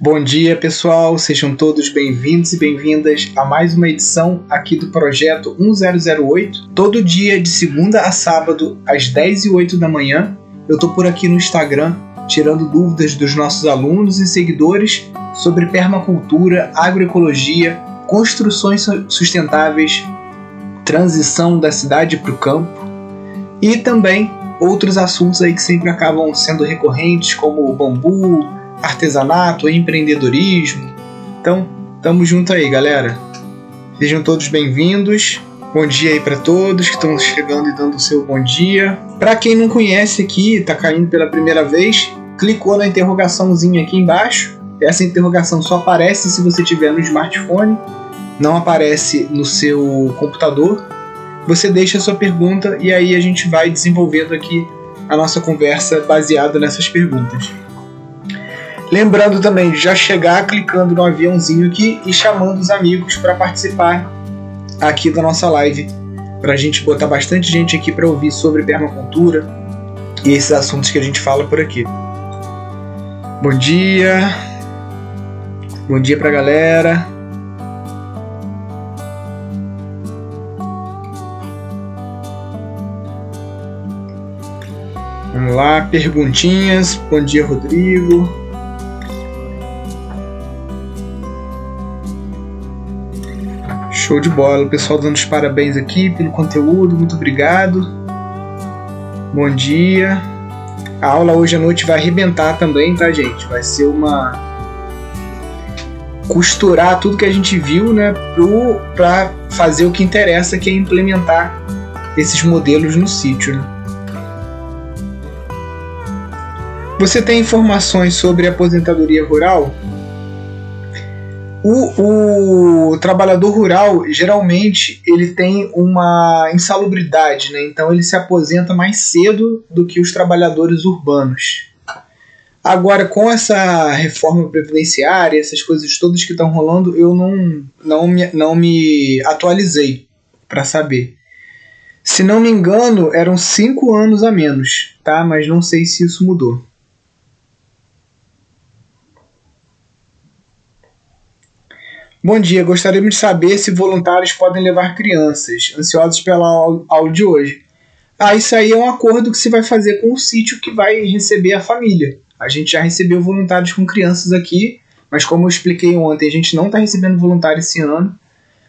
Bom dia, pessoal. Sejam todos bem-vindos e bem-vindas a mais uma edição aqui do projeto 1008. Todo dia, de segunda a sábado, às 10 e 8 da manhã, eu tô por aqui no Instagram tirando dúvidas dos nossos alunos e seguidores sobre permacultura, agroecologia, construções sustentáveis, transição da cidade para o campo e também outros assuntos aí que sempre acabam sendo recorrentes, como o bambu, artesanato, empreendedorismo. Então, tamo junto aí, galera. Sejam todos bem-vindos. Bom dia aí para todos que estão chegando e dando o seu bom dia. Para quem não conhece aqui, está caindo pela primeira vez, clicou na interrogaçãozinha aqui embaixo. Essa interrogação só aparece se você tiver no smartphone, não aparece no seu computador. Você deixa a sua pergunta e aí a gente vai desenvolvendo aqui a nossa conversa baseada nessas perguntas. Lembrando também de já chegar clicando no aviãozinho aqui e chamando os amigos para participar aqui da nossa live, para a gente botar bastante gente aqui para ouvir sobre permacultura e esses assuntos que a gente fala por aqui. Bom dia, bom dia para a galera. Vamos lá, perguntinhas. Bom dia, Rodrigo. Show de bola. O pessoal dando os parabéns aqui pelo conteúdo. Muito obrigado. Bom dia. A aula hoje à noite vai arrebentar também, tá, gente? Vai ser uma. costurar tudo que a gente viu, né, pro... fazer o que interessa, que é implementar esses modelos no sítio, né? Você tem informações sobre aposentadoria rural? O, o, trabalhador rural geralmente ele tem uma insalubridade, né? então ele se aposenta mais cedo do que os trabalhadores urbanos. Agora, com essa reforma previdenciária, essas coisas todas que estão rolando, eu não, não, me, não me atualizei para saber. Se não me engano, eram cinco anos a menos, tá? Mas não sei se isso mudou. Bom dia, gostaríamos de saber se voluntários podem levar crianças, ansiosos pela aula de hoje. Ah, isso aí é um acordo que se vai fazer com o sítio que vai receber a família. A gente já recebeu voluntários com crianças aqui, mas como eu expliquei ontem, a gente não está recebendo voluntário esse ano.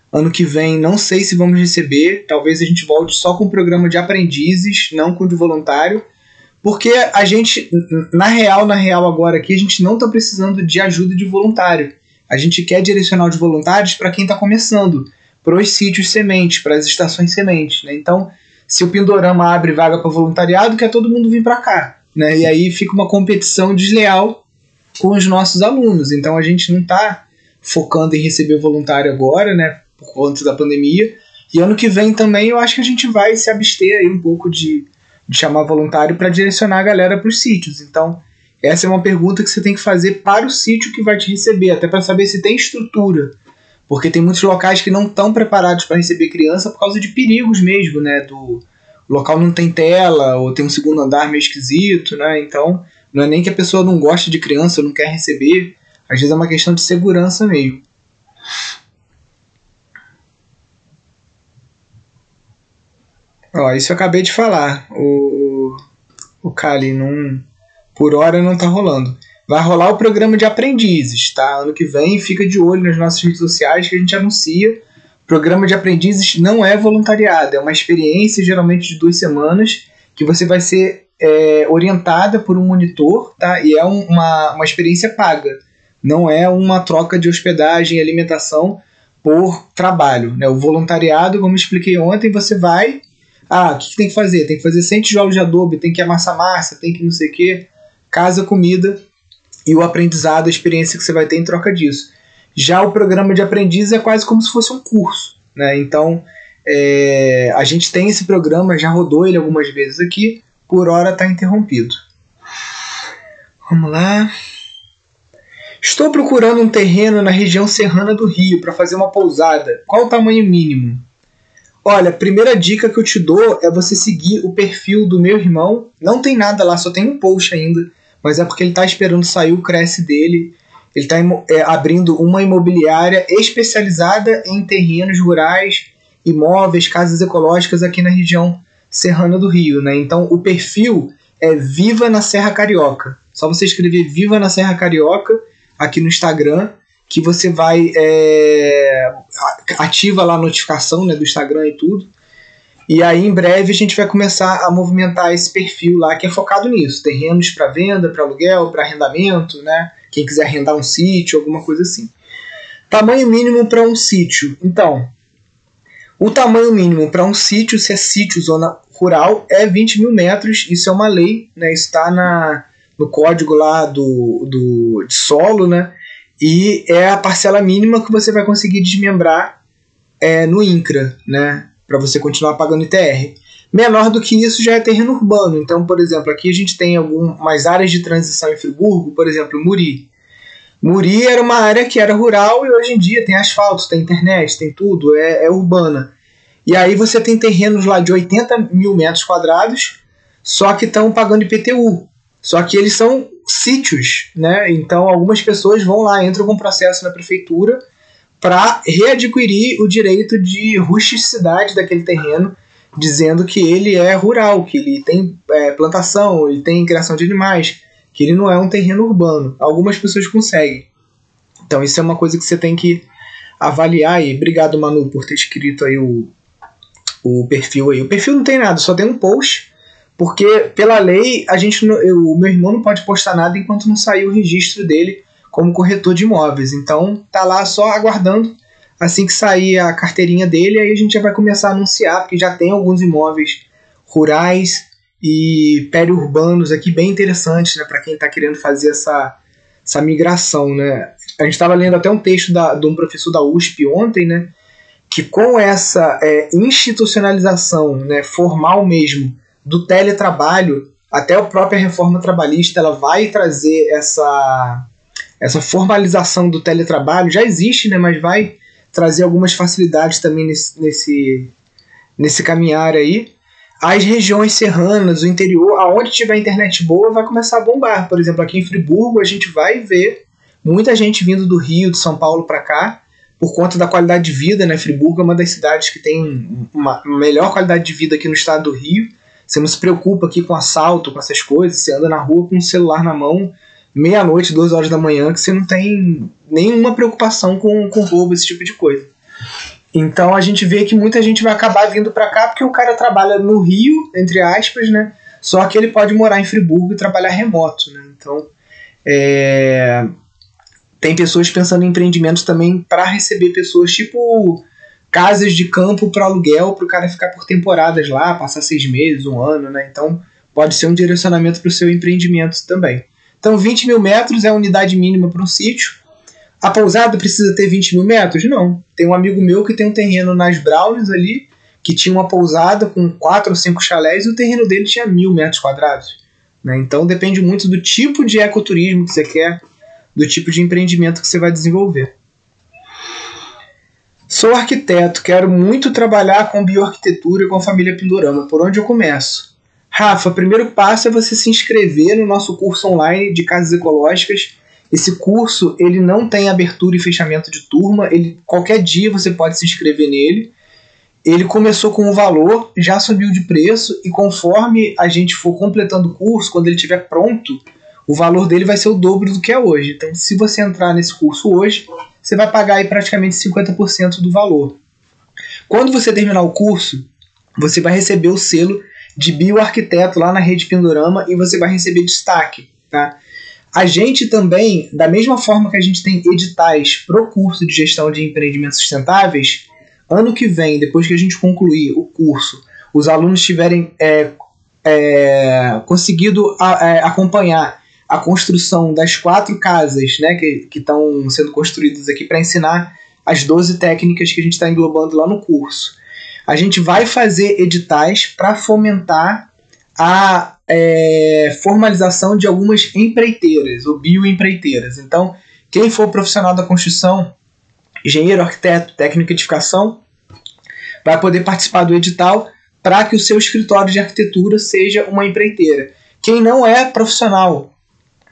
Ano que vem, não sei se vamos receber. Talvez a gente volte só com o programa de aprendizes, não com o de voluntário. Porque a gente, na real, na real agora aqui, a gente não está precisando de ajuda de voluntário. A gente quer direcionar os voluntários para quem está começando, para os sítios sementes, para as estações sementes. Né? Então, se o Pindorama abre vaga para voluntariado, quer todo mundo vir para cá. Né? E aí fica uma competição desleal com os nossos alunos. Então a gente não está focando em receber voluntário agora, né, por conta da pandemia. E ano que vem também eu acho que a gente vai se abster aí um pouco de, de chamar voluntário para direcionar a galera para os sítios. Então essa é uma pergunta que você tem que fazer para o sítio que vai te receber, até para saber se tem estrutura. Porque tem muitos locais que não estão preparados para receber criança por causa de perigos mesmo, né? Do o local não tem tela, ou tem um segundo andar meio esquisito, né? Então, não é nem que a pessoa não gosta de criança ou não quer receber, às vezes é uma questão de segurança mesmo. Ó, isso eu acabei de falar. O, o Kali não por hora não está rolando. Vai rolar o programa de aprendizes, tá? Ano que vem fica de olho nas nossas redes sociais que a gente anuncia. O programa de aprendizes não é voluntariado, é uma experiência geralmente de duas semanas que você vai ser é, orientada por um monitor, tá? E é um, uma, uma experiência paga. Não é uma troca de hospedagem e alimentação por trabalho. Né? O voluntariado, como expliquei ontem, você vai. Ah, o que, que tem que fazer? Tem que fazer 100 tijolos de adobe, tem que amassar massa, tem que não sei o quê casa, comida e o aprendizado, a experiência que você vai ter em troca disso. Já o programa de aprendiz é quase como se fosse um curso, né? Então é, a gente tem esse programa, já rodou ele algumas vezes aqui, por hora está interrompido. Vamos lá. Estou procurando um terreno na região serrana do Rio para fazer uma pousada. Qual o tamanho mínimo? Olha, a primeira dica que eu te dou é você seguir o perfil do meu irmão. Não tem nada lá, só tem um post ainda mas é porque ele está esperando sair o Cresce dele Ele está é, abrindo uma imobiliária especializada em terrenos rurais, imóveis, casas ecológicas aqui na região serrana do Rio. Né? Então o perfil é Viva na Serra Carioca. Só você escrever Viva na Serra Carioca aqui no Instagram que você vai é, ativa lá a notificação né, do Instagram e tudo. E aí em breve a gente vai começar a movimentar esse perfil lá que é focado nisso, terrenos para venda, para aluguel, para arrendamento, né? Quem quiser arrendar um sítio, alguma coisa assim. Tamanho mínimo para um sítio. Então, o tamanho mínimo para um sítio, se é sítio, zona rural, é 20 mil metros. Isso é uma lei, né? Está na, no código lá do, do de solo, né? E é a parcela mínima que você vai conseguir desmembrar é, no INCRA, né? Para você continuar pagando ITR. Menor do que isso já é terreno urbano. Então, por exemplo, aqui a gente tem algumas áreas de transição em Friburgo, por exemplo, Muri. Muri era uma área que era rural e hoje em dia tem asfalto, tem internet, tem tudo, é, é urbana. E aí você tem terrenos lá de 80 mil metros quadrados, só que estão pagando IPTU. Só que eles são sítios, né? Então algumas pessoas vão lá, entram com processo na prefeitura para readquirir o direito de rusticidade daquele terreno, dizendo que ele é rural, que ele tem é, plantação, ele tem criação de animais, que ele não é um terreno urbano. Algumas pessoas conseguem. Então isso é uma coisa que você tem que avaliar e obrigado Manu por ter escrito aí o, o perfil aí. O perfil não tem nada, só tem um post porque, pela lei, a gente o meu irmão não pode postar nada enquanto não sair o registro dele como corretor de imóveis. Então, tá lá só aguardando. Assim que sair a carteirinha dele, aí a gente já vai começar a anunciar, porque já tem alguns imóveis rurais e periurbanos aqui bem interessantes, né, para quem está querendo fazer essa, essa migração, né? A gente estava lendo até um texto da, de um professor da USP ontem, né, que com essa é, institucionalização, né, formal mesmo, do teletrabalho, até a própria reforma trabalhista, ela vai trazer essa, essa formalização do teletrabalho. Já existe, né, mas vai trazer algumas facilidades também nesse, nesse, nesse caminhar aí. As regiões serranas, o interior, aonde tiver internet boa, vai começar a bombar. Por exemplo, aqui em Friburgo, a gente vai ver muita gente vindo do Rio, de São Paulo para cá, por conta da qualidade de vida, né? Friburgo é uma das cidades que tem uma melhor qualidade de vida aqui no estado do Rio. Você não se preocupa aqui com assalto, com essas coisas. Você anda na rua com um celular na mão, meia-noite, duas horas da manhã, que você não tem nenhuma preocupação com, com roubo, esse tipo de coisa. Então a gente vê que muita gente vai acabar vindo para cá porque o cara trabalha no Rio, entre aspas, né? Só que ele pode morar em Friburgo e trabalhar remoto, né? Então é... tem pessoas pensando em empreendimentos também para receber pessoas tipo casas de campo para aluguel para o cara ficar por temporadas lá, passar seis meses, um ano, né? Então pode ser um direcionamento para o seu empreendimento também. Então 20 mil metros é a unidade mínima para um sítio. A pousada precisa ter 20 mil metros? Não. Tem um amigo meu que tem um terreno nas Browns ali, que tinha uma pousada com quatro ou cinco chalés e o terreno dele tinha mil metros quadrados. Né? Então depende muito do tipo de ecoturismo que você quer, do tipo de empreendimento que você vai desenvolver. Sou arquiteto, quero muito trabalhar com bioarquitetura e com a família Pindorama. Por onde eu começo? Rafa, primeiro passo é você se inscrever no nosso curso online de casas ecológicas. Esse curso ele não tem abertura e fechamento de turma. Ele qualquer dia você pode se inscrever nele. Ele começou com um valor, já subiu de preço e conforme a gente for completando o curso, quando ele estiver pronto, o valor dele vai ser o dobro do que é hoje. Então, se você entrar nesse curso hoje, você vai pagar aí praticamente 50% do valor. Quando você terminar o curso, você vai receber o selo de bioarquiteto lá na rede Pindorama e você vai receber destaque, tá? A gente também, da mesma forma que a gente tem editais para o curso de gestão de empreendimentos sustentáveis, ano que vem, depois que a gente concluir o curso, os alunos tiverem é, é, conseguido a, é, acompanhar a construção das quatro casas né, que estão sendo construídas aqui para ensinar as 12 técnicas que a gente está englobando lá no curso. A gente vai fazer editais para fomentar a é, formalização de algumas empreiteiras ou bioempreiteiras. Então, quem for profissional da construção, engenheiro, arquiteto, técnico de edificação, vai poder participar do edital para que o seu escritório de arquitetura seja uma empreiteira. Quem não é profissional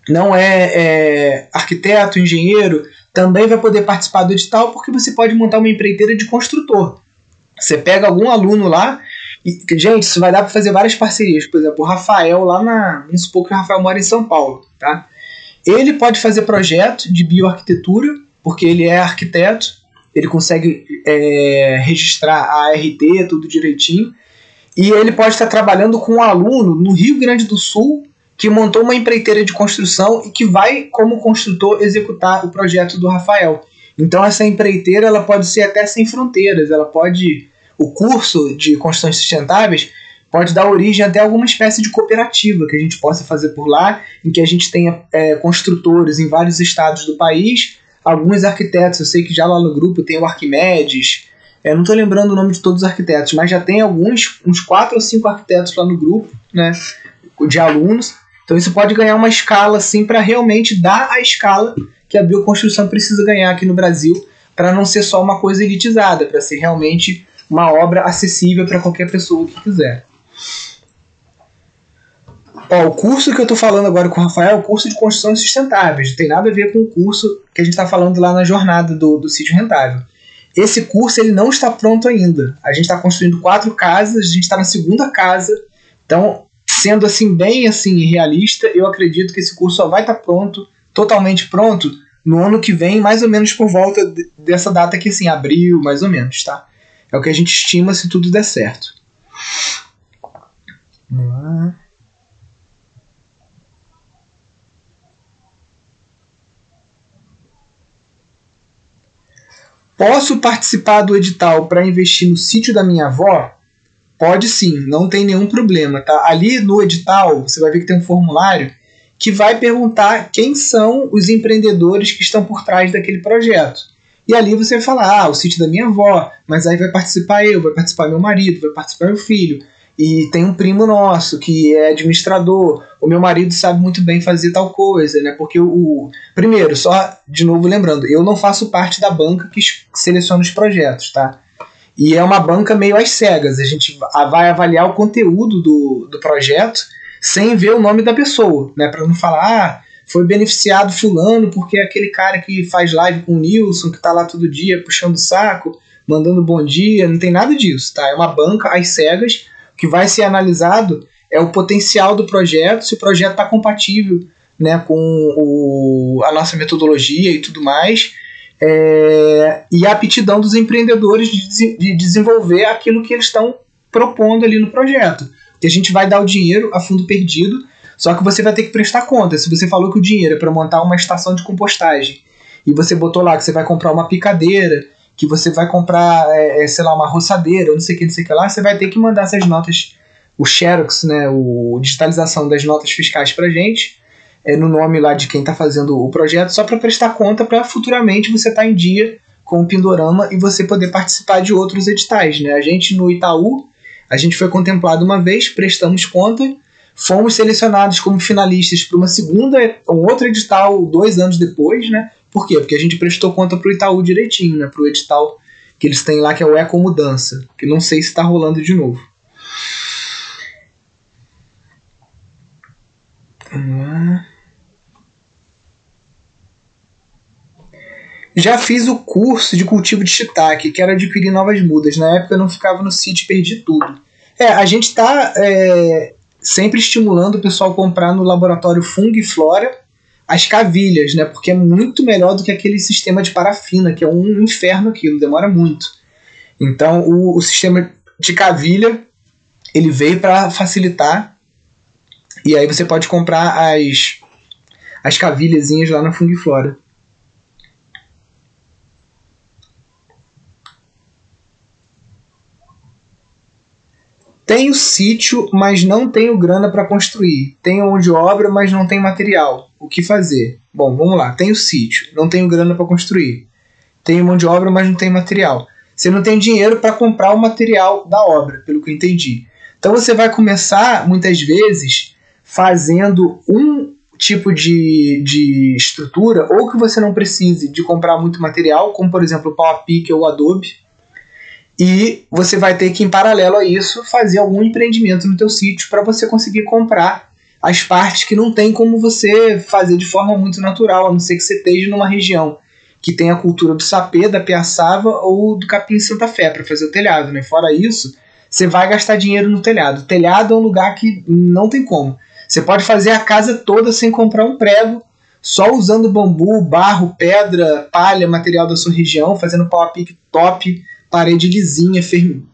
não é, é arquiteto, engenheiro, também vai poder participar do edital porque você pode montar uma empreiteira de construtor. Você pega algum aluno lá e, gente, isso vai dar para fazer várias parcerias. Por exemplo, o Rafael lá na. Vamos supor que o Rafael mora em São Paulo, tá? Ele pode fazer projeto de bioarquitetura, porque ele é arquiteto, ele consegue é, registrar a ART, tudo direitinho. E ele pode estar trabalhando com um aluno no Rio Grande do Sul que montou uma empreiteira de construção e que vai, como construtor, executar o projeto do Rafael. Então essa empreiteira ela pode ser até sem fronteiras, ela pode o curso de construções sustentáveis pode dar origem até a alguma espécie de cooperativa que a gente possa fazer por lá, em que a gente tenha é, construtores em vários estados do país, alguns arquitetos, eu sei que já lá no grupo tem o Arquimedes, é, não estou lembrando o nome de todos os arquitetos, mas já tem alguns, uns quatro ou cinco arquitetos lá no grupo, né, de alunos, então isso pode ganhar uma escala assim para realmente dar a escala que a bioconstrução precisa ganhar aqui no Brasil, para não ser só uma coisa elitizada, para ser realmente uma obra acessível para qualquer pessoa que quiser. Ó, o curso que eu estou falando agora com o Rafael é o curso de construção sustentáveis. Não tem nada a ver com o curso que a gente está falando lá na jornada do, do sítio rentável. Esse curso ele não está pronto ainda. A gente está construindo quatro casas, a gente está na segunda casa. Então, sendo assim bem assim realista, eu acredito que esse curso só vai estar tá pronto, totalmente pronto, no ano que vem, mais ou menos por volta dessa data aqui, assim, abril, mais ou menos, tá? É o que a gente estima se tudo der certo. Vamos lá. Posso participar do edital para investir no sítio da minha avó? Pode sim, não tem nenhum problema, tá? Ali no edital, você vai ver que tem um formulário que vai perguntar quem são os empreendedores que estão por trás daquele projeto. E ali você vai falar, ah, o sítio da minha avó, mas aí vai participar eu, vai participar meu marido, vai participar meu filho. E tem um primo nosso que é administrador. O meu marido sabe muito bem fazer tal coisa, né? Porque o, primeiro, só de novo lembrando, eu não faço parte da banca que seleciona os projetos, tá? E é uma banca meio às cegas. A gente vai avaliar o conteúdo do, do projeto sem ver o nome da pessoa, né? Para não falar, ah, foi beneficiado fulano porque é aquele cara que faz live com o Nilson, que tá lá todo dia puxando o saco, mandando bom dia, não tem nada disso, tá? É uma banca às cegas, que vai ser analisado é o potencial do projeto, se o projeto está compatível né, com o, a nossa metodologia e tudo mais, é, e a aptidão dos empreendedores de, de desenvolver aquilo que eles estão propondo ali no projeto. Que a gente vai dar o dinheiro a fundo perdido, só que você vai ter que prestar conta. Se você falou que o dinheiro é para montar uma estação de compostagem e você botou lá que você vai comprar uma picadeira, que você vai comprar, é, é sei lá, uma roçadeira, não sei o que, não sei o que lá, você vai ter que mandar essas notas, o Xerox, né, o digitalização das notas fiscais para gente é, no nome lá de quem está fazendo o projeto, só para prestar conta para futuramente você estar tá em dia com o Pindorama e você poder participar de outros editais. Né? A gente no Itaú, a gente foi contemplado uma vez, prestamos conta, fomos selecionados como finalistas para uma segunda, um outro edital dois anos depois, né? Por quê? Porque a gente prestou conta para o Itaú direitinho, né? Para o edital que eles têm lá, que é o Eco Mudança, que não sei se está rolando de novo. Vamos lá. Já fiz o curso de cultivo de shiitake, quero adquirir novas mudas. Na época eu não ficava no sítio e perdi tudo. É, a gente está é, sempre estimulando o pessoal a comprar no laboratório Fung e Flora as cavilhas, né? Porque é muito melhor do que aquele sistema de parafina, que é um inferno aquilo, demora muito. Então o, o sistema de cavilha ele veio para facilitar e aí você pode comprar as as cavilhazinhas lá na Fung e Flora. Tenho sítio, mas não tenho grana para construir. Tenho mão de obra, mas não tenho material. O que fazer? Bom, vamos lá. Tenho sítio, não tenho grana para construir. Tenho mão de obra, mas não tenho material. Você não tem dinheiro para comprar o material da obra, pelo que eu entendi. Então você vai começar, muitas vezes, fazendo um tipo de, de estrutura, ou que você não precise de comprar muito material, como por exemplo o PowerPick ou o Adobe, e você vai ter que, em paralelo a isso, fazer algum empreendimento no teu sítio para você conseguir comprar as partes que não tem como você fazer de forma muito natural, a não ser que você esteja numa região que tem a cultura do sapê, da piaçava ou do capim Santa Fé para fazer o telhado, né? Fora isso, você vai gastar dinheiro no telhado. O telhado é um lugar que não tem como. Você pode fazer a casa toda sem comprar um prego, só usando bambu, barro, pedra, palha, material da sua região, fazendo pau a pique top, parede lisinha,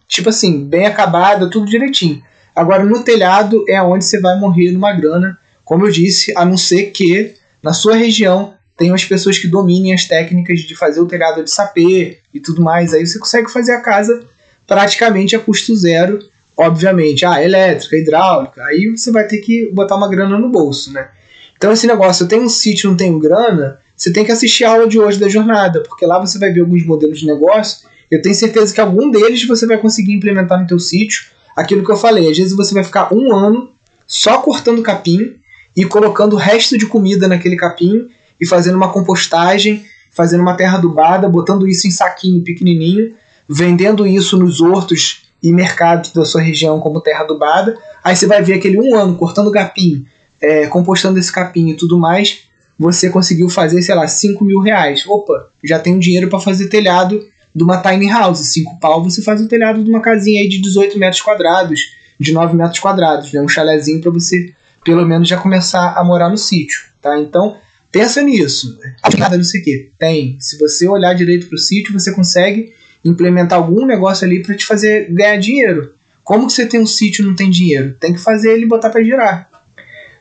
tipo assim, bem acabada, tudo direitinho. Agora, no telhado é onde você vai morrer numa grana, como eu disse, a não ser que na sua região tenham as pessoas que dominem as técnicas de fazer o telhado de sapê e tudo mais. Aí você consegue fazer a casa praticamente a custo zero, obviamente. Ah, elétrica, hidráulica, aí você vai ter que botar uma grana no bolso, né? Então esse negócio, eu tenho um sítio, não tenho grana, você tem que assistir a aula de hoje da jornada, porque lá você vai ver alguns modelos de negócio. Eu tenho certeza que algum deles você vai conseguir implementar no teu sítio aquilo que eu falei. Às vezes você vai ficar um ano só cortando capim e colocando o resto de comida naquele capim e fazendo uma compostagem, fazendo uma terra adubada, botando isso em saquinho pequenininho, vendendo isso nos hortos e mercados da sua região como terra adubada. Aí você vai ver aquele um ano cortando capim, é, compostando esse capim e tudo mais. Você conseguiu fazer, sei lá, 5 mil reais. Opa, já tem dinheiro para fazer telhado de uma tiny house. Cinco pau você faz o telhado de uma casinha aí de 18 metros quadrados, de 9 metros quadrados, né? Um chalezinho para você pelo menos já começar a morar no sítio, tá? Então, pensa nisso. Nada não sei o que. Tem. Se você olhar direito para o sítio, você consegue implementar algum negócio ali para te fazer ganhar dinheiro. Como que você tem um sítio e não tem dinheiro? Tem que fazer ele botar para girar.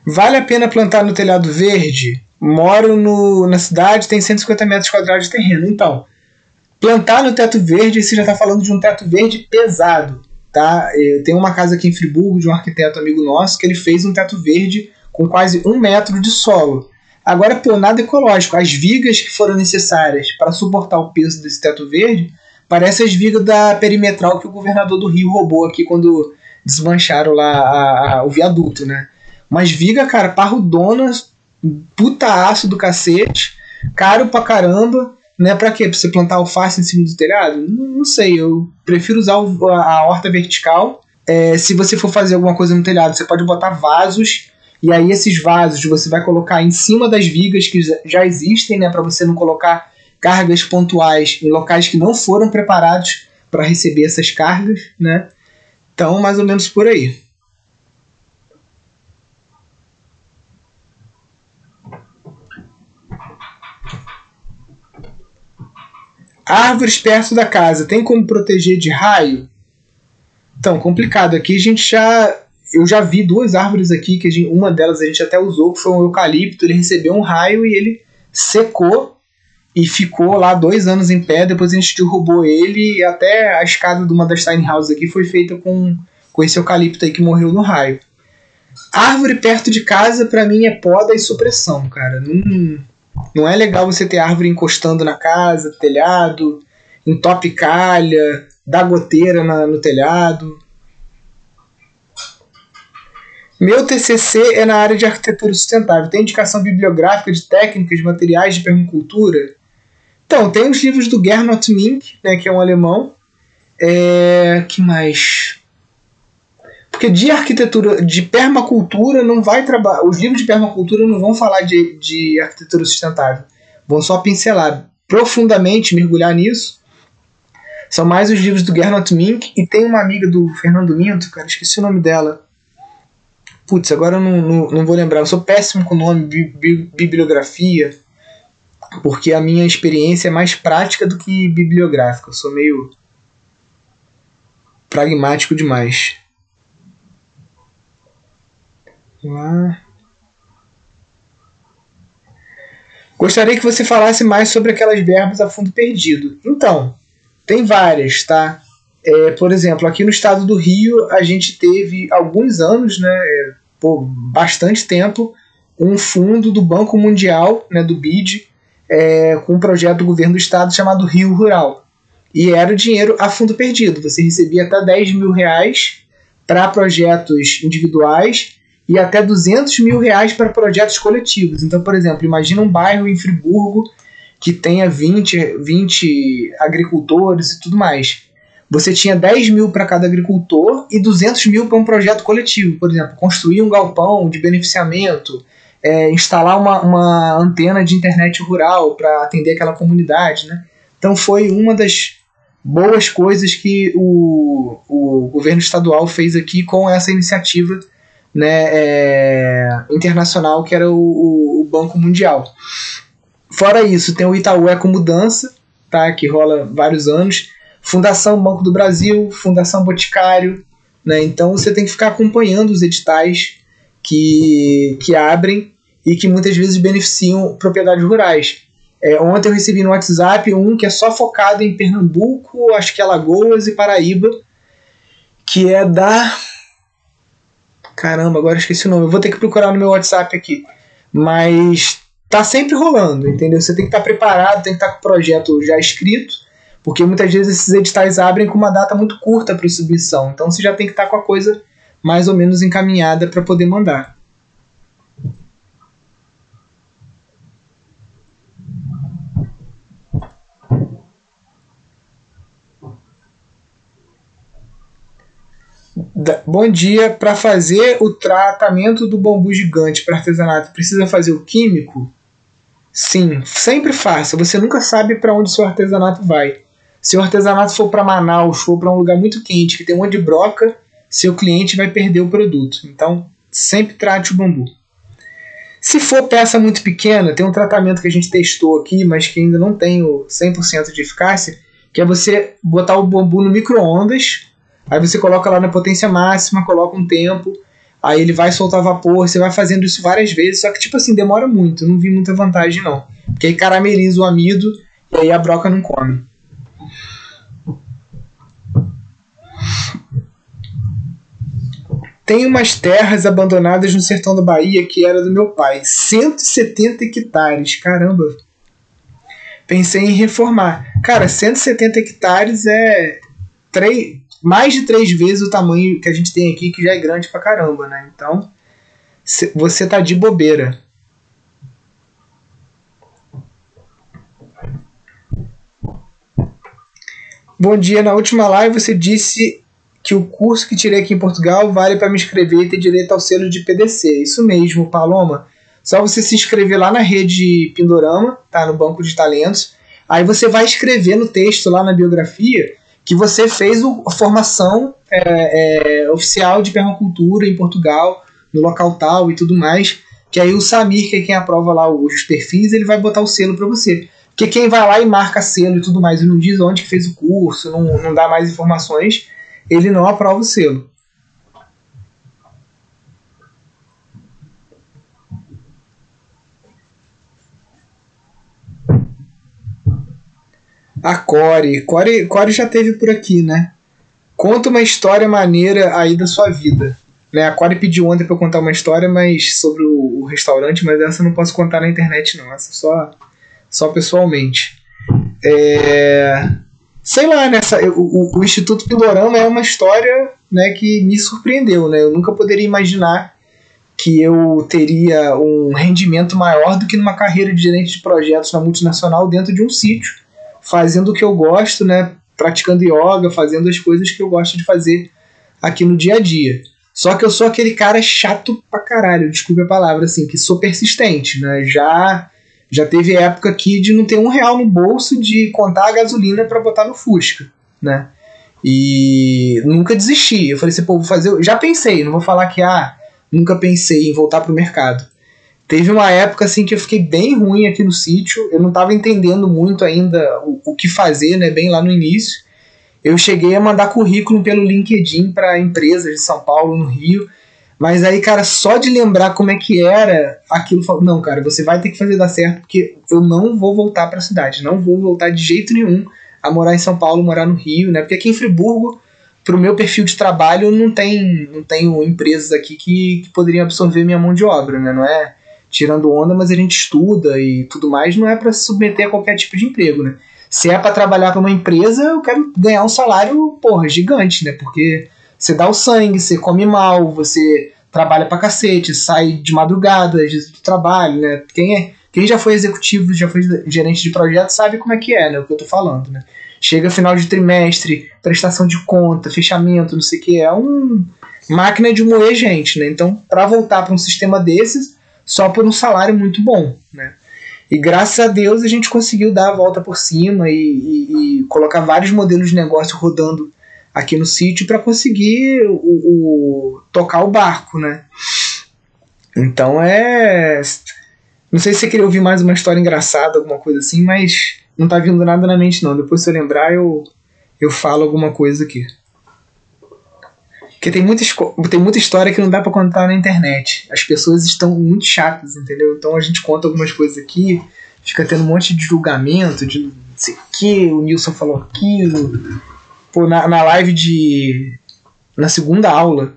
Vale a pena plantar no telhado verde? Moro no, na cidade, tem 150 metros quadrados de terreno. Então, Plantar no teto verde, você já está falando de um teto verde pesado. Tá? Eu tenho uma casa aqui em Friburgo de um arquiteto amigo nosso que ele fez um teto verde com quase um metro de solo. Agora, pô, nada ecológico. As vigas que foram necessárias para suportar o peso desse teto verde parecem as vigas da perimetral que o governador do Rio roubou aqui quando desmancharam lá a, a, o viaduto, né? Mas viga, cara, parrudonas, puta aço do cacete, caro pra caramba. Né, para quê? Pra você plantar alface em cima do telhado? Não, não sei, eu prefiro usar a, horta vertical. É, se você for fazer alguma coisa no telhado, você pode botar vasos, e aí esses vasos você vai colocar em cima das vigas que já existem, né, para você não colocar cargas pontuais em locais que não foram preparados para receber essas cargas, né? Então, mais ou menos por aí. Árvores perto da casa, tem como proteger de raio? Então, complicado. Aqui a gente já. Eu já vi duas árvores aqui, que gente, uma delas a gente até usou, que foi um eucalipto. Ele recebeu um raio e ele secou e ficou lá dois anos em pé. Depois a gente derrubou ele e até a escada de uma das tiny houses aqui foi feita com, com esse eucalipto aí que morreu no raio. Árvore perto de casa, para mim, é poda e supressão, cara. Não, não é legal você ter árvore encostando na casa, telhado, entope calha, dá goteira na, no telhado. Meu TCC é na área de arquitetura sustentável. Tem indicação bibliográfica de técnicas, de materiais de permacultura? Então, tem os livros do Gernot Mink, né, que é um alemão. É, que mais? Porque de arquitetura, de permacultura, não vai trabalhar. Os livros de permacultura não vão falar de, de arquitetura sustentável. Vão só pincelar profundamente, mergulhar nisso. São mais os livros do Gernot Mink. E tem uma amiga do Fernando Minto, cara, esqueci o nome dela. Putz, agora eu não, não, não vou lembrar. Eu sou péssimo com o nome, bi, bi, bibliografia. Porque a minha experiência é mais prática do que bibliográfica. Eu sou meio pragmático demais. Lá. Gostaria que você falasse mais sobre aquelas verbas a fundo perdido. Então, tem várias, tá? É, por exemplo, aqui no estado do Rio, a gente teve alguns anos, né, é, por bastante tempo, um fundo do Banco Mundial, né, do BID, é, com um projeto do governo do estado chamado Rio Rural. E era o dinheiro a fundo perdido. Você recebia até 10 mil reais para projetos individuais e até 200 mil reais para projetos coletivos. Então, por exemplo, imagina um bairro em Friburgo que tenha 20, 20 agricultores e tudo mais. você tinha 10 mil para cada agricultor e 200 mil para um projeto coletivo, por exemplo, construir um galpão de beneficiamento, é, instalar uma, uma antena de internet rural para atender aquela comunidade. Né? Então foi uma das boas coisas que o, o governo estadual fez aqui com essa iniciativa né, é, internacional que era o, o, Banco Mundial. Fora isso, tem o Itaú Eco Mudança, tá, que rola vários anos, Fundação Banco do Brasil, Fundação Boticário, né, então você tem que ficar acompanhando os editais que, que abrem e que muitas vezes beneficiam propriedades rurais. É, ontem eu recebi no WhatsApp um que é só focado em Pernambuco, acho que Alagoas e Paraíba, que é da Caramba, agora esqueci o nome. Eu vou ter que procurar no meu WhatsApp aqui. Mas tá sempre rolando, entendeu? Você tem que estar tá preparado, tem que estar tá com o projeto já escrito, porque muitas vezes esses editais abrem com uma data muito curta para submissão. Então você já tem que estar tá com a coisa mais ou menos encaminhada para poder mandar. Bom dia. Para fazer o tratamento do bambu gigante para artesanato, precisa fazer o químico? Sim, sempre faça. Você nunca sabe para onde seu artesanato vai. Se o artesanato for para Manaus, for para um lugar muito quente, que tem um monte de broca, seu cliente vai perder o produto. Então, sempre trate o bambu. Se for peça muito pequena, tem um tratamento que a gente testou aqui, mas que ainda não tem o 100% de eficácia, que é você botar o bambu no micro-ondas Aí você coloca lá na potência máxima, coloca um tempo, aí ele vai soltar vapor, você vai fazendo isso várias vezes, só que tipo assim, demora muito, não vi muita vantagem não. Porque aí carameliza o amido e aí a broca não come. Tem umas terras abandonadas no sertão da Bahia que era do meu pai. 170 hectares, caramba. Pensei em reformar. Cara, 170 hectares é 3, mais de três vezes o tamanho que a gente tem aqui, que já é grande pra caramba, né? Então, você tá de bobeira. Bom dia, na última live você disse que o curso que tirei aqui em Portugal vale para me inscrever e ter direito ao selo de PDC. Isso mesmo, Paloma. Só você se inscrever lá na rede Pindorama, tá? No banco de talentos. Aí você vai escrever no texto lá na biografia que você fez a formação é, é, oficial de permacultura em Portugal, no local tal e tudo mais, que aí o Samir, que é quem aprova lá os perfis, ele vai botar o selo para você. Porque quem vai lá e marca selo e tudo mais e não diz onde que fez o curso, não, não dá mais informações, ele não aprova o selo. A Core. Core. Core já teve por aqui, né? Conta uma história maneira aí da sua vida. Né? A Core pediu ontem pra eu contar uma história mas sobre o, o restaurante, mas essa eu não posso contar na internet, não. Essa só, só pessoalmente. É... Sei lá, nessa, o, o Instituto Pindorama é uma história né, que me surpreendeu. Né? Eu nunca poderia imaginar que eu teria um rendimento maior do que numa carreira de gerente de projetos na multinacional dentro de um sítio fazendo o que eu gosto, né? Praticando yoga, fazendo as coisas que eu gosto de fazer aqui no dia a dia. Só que eu sou aquele cara chato pra caralho, desculpe a palavra, assim, que sou persistente, né? Já já teve época aqui de não ter um real no bolso de contar a gasolina para botar no Fusca, né? E nunca desisti. Eu falei assim, pô, vou fazer. Já pensei, não vou falar que, ah, nunca pensei em voltar pro mercado. Teve uma época assim que eu fiquei bem ruim aqui no sítio, eu não estava entendendo muito ainda o, o, que fazer, né, bem lá no início. Eu cheguei a mandar currículo pelo LinkedIn para empresas de São Paulo, no Rio, mas aí, cara, só de lembrar como é que era aquilo, não, cara, você vai ter que fazer dar certo, porque eu não vou voltar para a cidade, não vou voltar de jeito nenhum a morar em São Paulo, morar no Rio, né? Porque aqui em Friburgo, pro meu perfil de trabalho, não tem, não tenho empresas aqui que, que poderiam absorver minha mão de obra, né? Não é tirando onda, mas a gente estuda e tudo mais, não é para se submeter a qualquer tipo de emprego, né? Se é para trabalhar para uma empresa, eu quero ganhar um salário, porra, gigante, né? Porque você dá o sangue, você come mal, você trabalha pra cacete, sai de madrugada de trabalho, né? Quem, é, Quem já foi executivo, já foi gerente de projeto, sabe como é que é, né? O que eu tô falando, né? Chega final de trimestre, prestação de conta, fechamento, não sei o que, é um máquina de moer gente, né? Então, para voltar para um sistema desses, só por um salário muito bom, né? E graças a Deus a gente conseguiu dar a volta por cima e, e, e colocar vários modelos de negócio rodando aqui no sítio para conseguir o, o, tocar o barco, né? Então é. Não sei se você queria ouvir mais uma história engraçada, alguma coisa assim, mas não tá vindo nada na mente não. Depois se eu lembrar eu, eu falo alguma coisa aqui. Porque tem muita, tem muita história que não dá para contar na internet. As pessoas estão muito chatas, entendeu? Então a gente conta algumas coisas aqui, fica tendo um monte de julgamento, de não sei o que, o Nilson falou aquilo. Pô, na, na live de. Na segunda aula,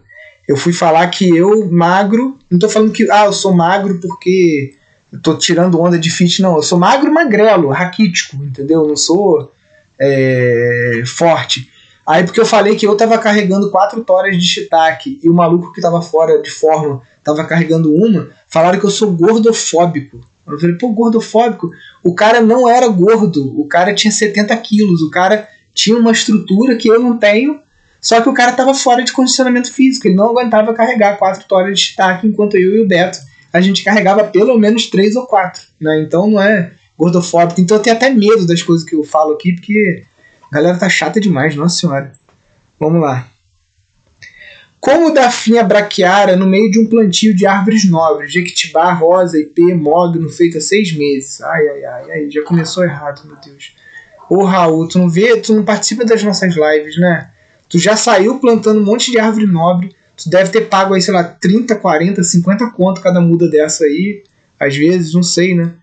eu fui falar que eu, magro, não tô falando que, ah, eu sou magro porque tô tirando onda de fit, não. Eu sou magro magrelo, raquítico, entendeu? Eu não sou é, forte. Aí porque eu falei que eu tava carregando quatro toras de shiitake e o maluco que tava fora de forma tava carregando uma, falaram que eu sou gordofóbico. Eu falei, pô, gordofóbico? O cara não era gordo, o cara tinha 70 quilos, o cara tinha uma estrutura que eu não tenho, só que o cara tava fora de condicionamento físico, ele não aguentava carregar quatro toras de shiitake, enquanto eu e o Beto, a gente carregava pelo menos três ou quatro, né? Então não é gordofóbico. Então eu tenho até medo das coisas que eu falo aqui, porque a galera tá chata demais, nossa senhora. Vamos lá. Como dar fim à braquiária no meio de um plantio de árvores nobres, jequitibá, rosa, ipê, mogno, feito há seis meses? Ai, ai, ai, ai, já começou errado, meu Deus. Ô Raul, tu não vê, tu não participa das nossas lives, né? Tu já saiu plantando um monte de árvore nobre, tu deve ter pago aí, sei lá, 30, 40, 50 conto cada muda dessa aí, às vezes, não sei, né?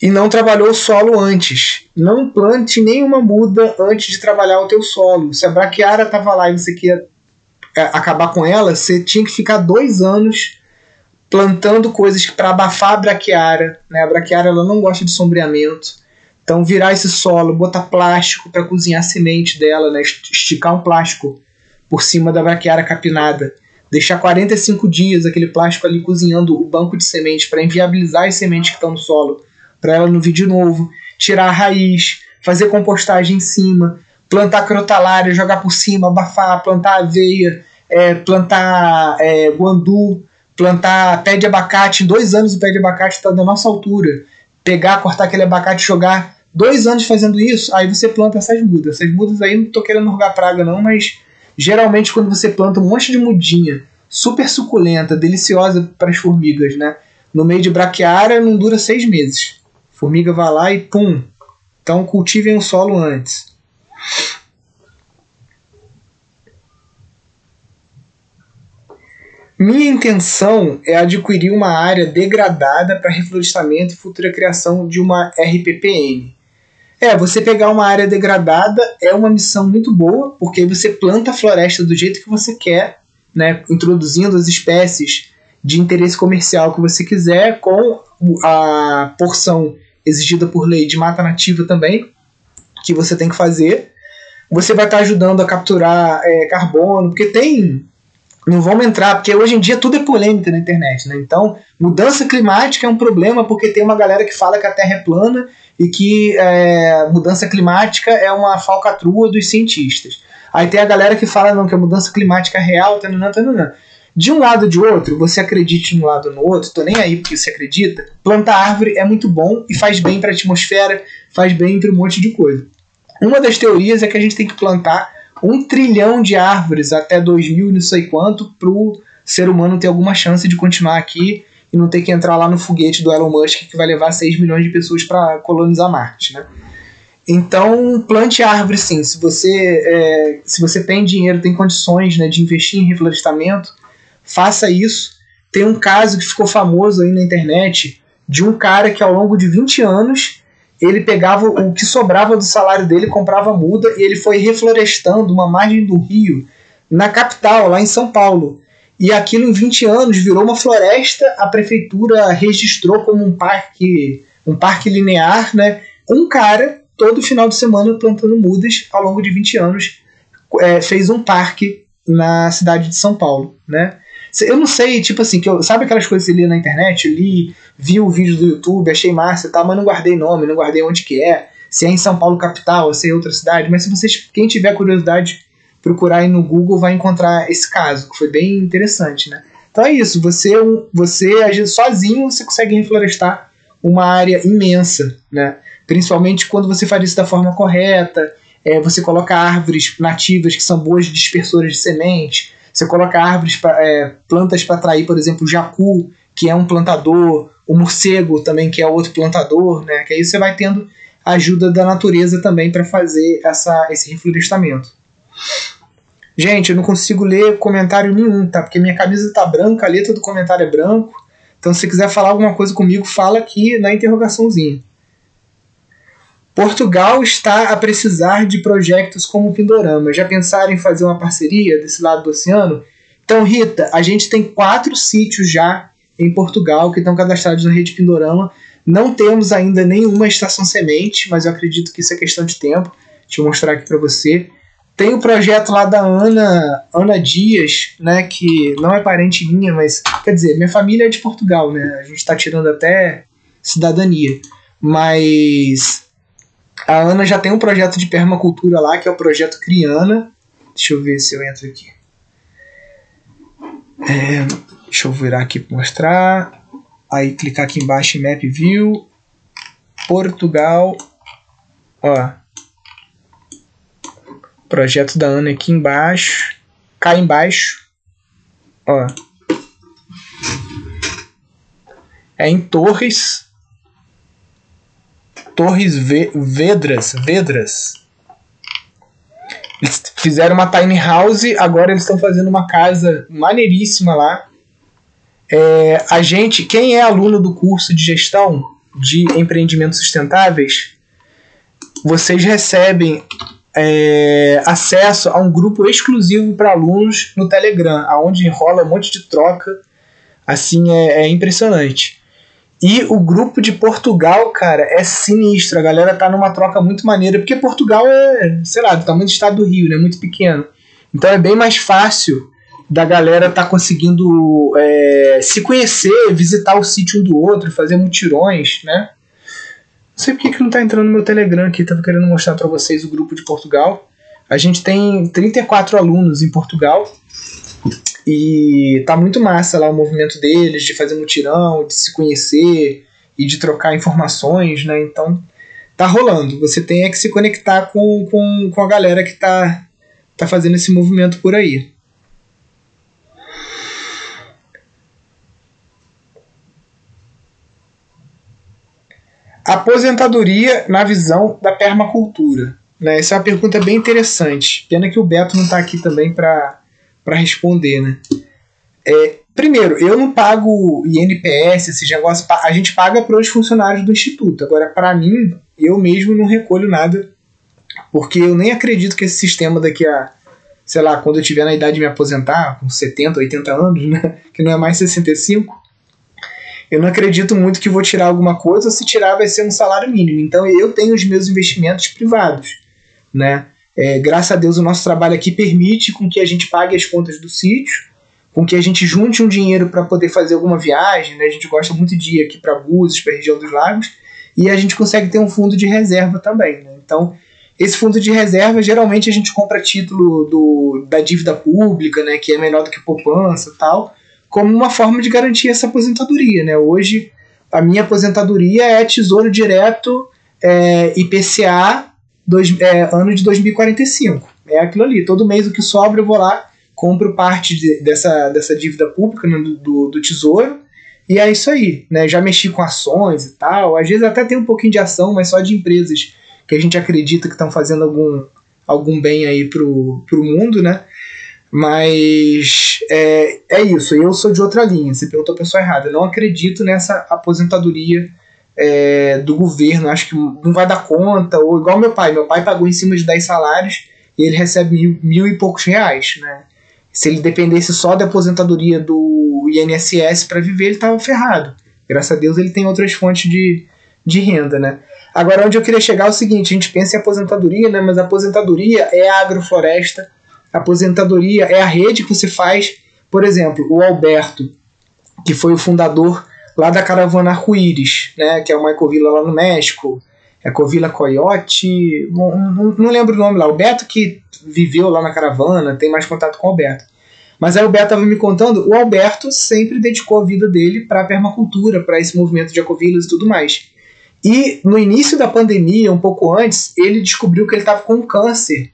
E não trabalhou o solo antes. Não plante nenhuma muda antes de trabalhar o teu solo. Se a braquiária estava lá e você queria é, acabar com ela, você tinha que ficar dois anos plantando coisas para abafar a braquiária. Né? A braquiária ela não gosta de sombreamento. Então virar esse solo, botar plástico para cozinhar a semente dela, né? esticar um plástico por cima da braquiária capinada. Deixar 45 dias aquele plástico ali cozinhando o banco de sementes para inviabilizar as sementes que estão no solo para ela não vir de novo, tirar a raiz, fazer compostagem em cima, plantar crotalária, jogar por cima, abafar, plantar aveia, é, plantar é, guandu, plantar pé de abacate. Em dois anos o pé de abacate está da nossa altura. Pegar, cortar aquele abacate jogar. Dois anos fazendo isso, aí você planta essas mudas. Essas mudas aí não tô querendo rogar praga não, mas geralmente quando você planta um monte de mudinha super suculenta, deliciosa para as formigas, né? No meio de braquiária não dura seis meses. Formiga vai lá e pum. Então cultivem o solo antes. Minha intenção é adquirir uma área degradada para reflorestamento e futura criação de uma RPPN. É, você pegar uma área degradada é uma missão muito boa, porque você planta a floresta do jeito que você quer, né, introduzindo as espécies de interesse comercial que você quiser com a porção exigida por lei de mata nativa também, que você tem que fazer. Você vai estar ajudando a capturar é, carbono, porque tem. Não vamos entrar, porque hoje em dia tudo é polêmica na internet, né? Então, mudança climática é um problema porque tem uma galera que fala que a Terra é plana e que é, mudança climática é uma falcatrua dos cientistas. Aí tem a galera que fala não, que a mudança climática é real, tananã, tananã de um lado ou de outro, você acredite um lado ou no outro, tô nem aí porque você acredita, plantar árvore é muito bom e faz bem para a atmosfera, faz bem para um monte de coisa. Uma das teorias é que a gente tem que plantar um trilhão de árvores até 2000 e não sei quanto para o ser humano ter alguma chance de continuar aqui e não ter que entrar lá no foguete do Elon Musk que vai levar 6 milhões de pessoas para colonizar Marte, né? Então, plante árvore sim. Se você, é, se você tem dinheiro, tem condições né, de investir em reflorestamento, faça isso. Tem um caso que ficou famoso aí na internet de um cara que ao longo de 20 anos ele pegava o que sobrava do salário dele, comprava muda e ele foi reflorestando uma margem do rio na capital, lá em São Paulo. E aquilo em 20 anos virou uma floresta, a prefeitura registrou como um parque, um parque linear, né? Um cara todo final de semana plantando mudas ao longo de 20 anos é, fez um parque na cidade de São Paulo, né? Eu não sei, tipo assim, que eu, sabe aquelas coisas que você lia na internet? Eu li vi o vídeo do YouTube, achei massa e tal, mas não guardei nome, não guardei onde que é, se é em São Paulo capital, se é em outra cidade, mas se vocês, quem tiver curiosidade, procurar aí no Google vai encontrar esse caso, que foi bem interessante, né? Então é isso, você, é você sozinho, você consegue reflorestar uma área imensa, né? Principalmente quando você faz isso da forma correta, é, você coloca árvores nativas que são boas dispersoras de semente, você coloca árvores, pra, é, plantas para atrair, por exemplo, o jacu, que é um plantador, o morcego também, que é outro plantador, né? Que aí você vai tendo ajuda da natureza também para fazer essa, esse reflorestamento. Gente, eu não consigo ler comentário nenhum, tá? Porque minha camisa tá branca, a letra do comentário é branco. Então, se quiser falar alguma coisa comigo, fala aqui na interrogaçãozinha. Portugal está a precisar de projetos como o Pindorama. Já pensaram em fazer uma parceria desse lado do oceano? Então, Rita, a gente tem quatro sítios já em Portugal que estão cadastrados na rede Pindorama. Não temos ainda nenhuma estação semente, mas eu acredito que isso é questão de tempo. Deixa eu mostrar aqui para você. Tem o projeto lá da Ana, Ana Dias, né, que não é parente minha, mas quer dizer, minha família é de Portugal, né? A gente está tirando até cidadania. Mas a Ana já tem um projeto de permacultura lá, que é o projeto Criana. Deixa eu ver se eu entro aqui. É, deixa eu virar aqui para mostrar. Aí clicar aqui embaixo em Map View. Portugal. Ó, Projeto da Ana aqui embaixo. Cá embaixo. Ó. É em Torres. Torres Vedras. Vedras. Eles fizeram uma tiny house, agora eles estão fazendo uma casa maneiríssima lá. É, a gente, quem é aluno do curso de gestão de empreendimentos sustentáveis, vocês recebem é, acesso a um grupo exclusivo para alunos no Telegram, aonde rola um monte de troca. Assim, é, é, impressionante. E o grupo de Portugal, cara, é sinistro. A galera tá numa troca muito maneira, porque Portugal é, sei lá, do tamanho do estado do Rio, né? Muito pequeno. Então é bem mais fácil da galera tá conseguindo é, se conhecer, visitar o sítio um do outro, fazer mutirões, né? Não sei porque que não tá entrando no meu Telegram aqui, tava querendo mostrar para vocês o grupo de Portugal. A gente tem 34 alunos em Portugal e tá muito massa lá o movimento deles, de fazer mutirão, de se conhecer e de trocar informações, né? Então tá rolando. Você tem é que se conectar com, com, com a galera que tá, tá fazendo esse movimento por aí. Aposentadoria na visão da permacultura. Né? Essa é uma pergunta bem interessante. Pena que o Beto não está aqui também para responder. Né? É, primeiro, eu não pago INPS, esse negócio, a gente paga para os funcionários do Instituto. Agora, para mim, eu mesmo não recolho nada, porque eu nem acredito que esse sistema daqui a, sei lá, quando eu tiver na idade de me aposentar, com 70, 80 anos, né, que não é mais 65, eu não acredito muito que vou tirar alguma coisa, se tirar vai ser um salário mínimo. Então eu tenho os meus investimentos privados, né? É, graças a Deus o nosso trabalho aqui permite com que a gente pague as contas do sítio, com que a gente junte um dinheiro para poder fazer alguma viagem, né? A gente gosta muito de ir aqui para Búzios, para a região dos lagos, e a gente consegue ter um fundo de reserva também, né? Então, esse fundo de reserva, geralmente a gente compra título do, da dívida pública, né, que é menor do que poupança tal, como uma forma de garantir essa aposentadoria. Né? Hoje, a minha aposentadoria é Tesouro Direto é, IPCA dois, é, ano de 2045. É aquilo ali. Todo mês o que sobra eu vou lá, compro parte de, dessa, dessa dívida pública né, do, do, Tesouro. E é isso aí. Né? Já mexi com ações e tal. Às vezes até tem um pouquinho de ação, mas só de empresas que a gente acredita que estão fazendo algum, algum bem aí pro, pro mundo, né? Mas é, é isso, eu sou de outra linha. Você perguntou a pessoa errada. Eu não acredito nessa aposentadoria é, do governo. Acho que não vai dar conta. Ou igual meu pai. Meu pai pagou em cima de 10 salários e ele recebe mil, mil e poucos reais. Né? Se ele dependesse só da aposentadoria do INSS para viver, ele estava ferrado. Graças a Deus ele tem outras fontes de, de renda. Né? Agora, onde eu queria chegar é o seguinte: a gente pensa em aposentadoria, né? mas a aposentadoria é a agrofloresta aposentadoria é a rede que você faz. Por exemplo, o Alberto, que foi o fundador lá da caravana Arco-Íris, né, que é uma ecovila lá no México, Ecovila Coyote, não, não, não, lembro o nome lá, o Beto que viveu lá na caravana, tem mais contato com o Alberto. Mas aí o Beto estava me contando, o Alberto sempre dedicou a vida dele para a permacultura, para esse movimento de ecovilas e tudo mais. E no início da pandemia, um pouco antes, ele descobriu que ele estava com um câncer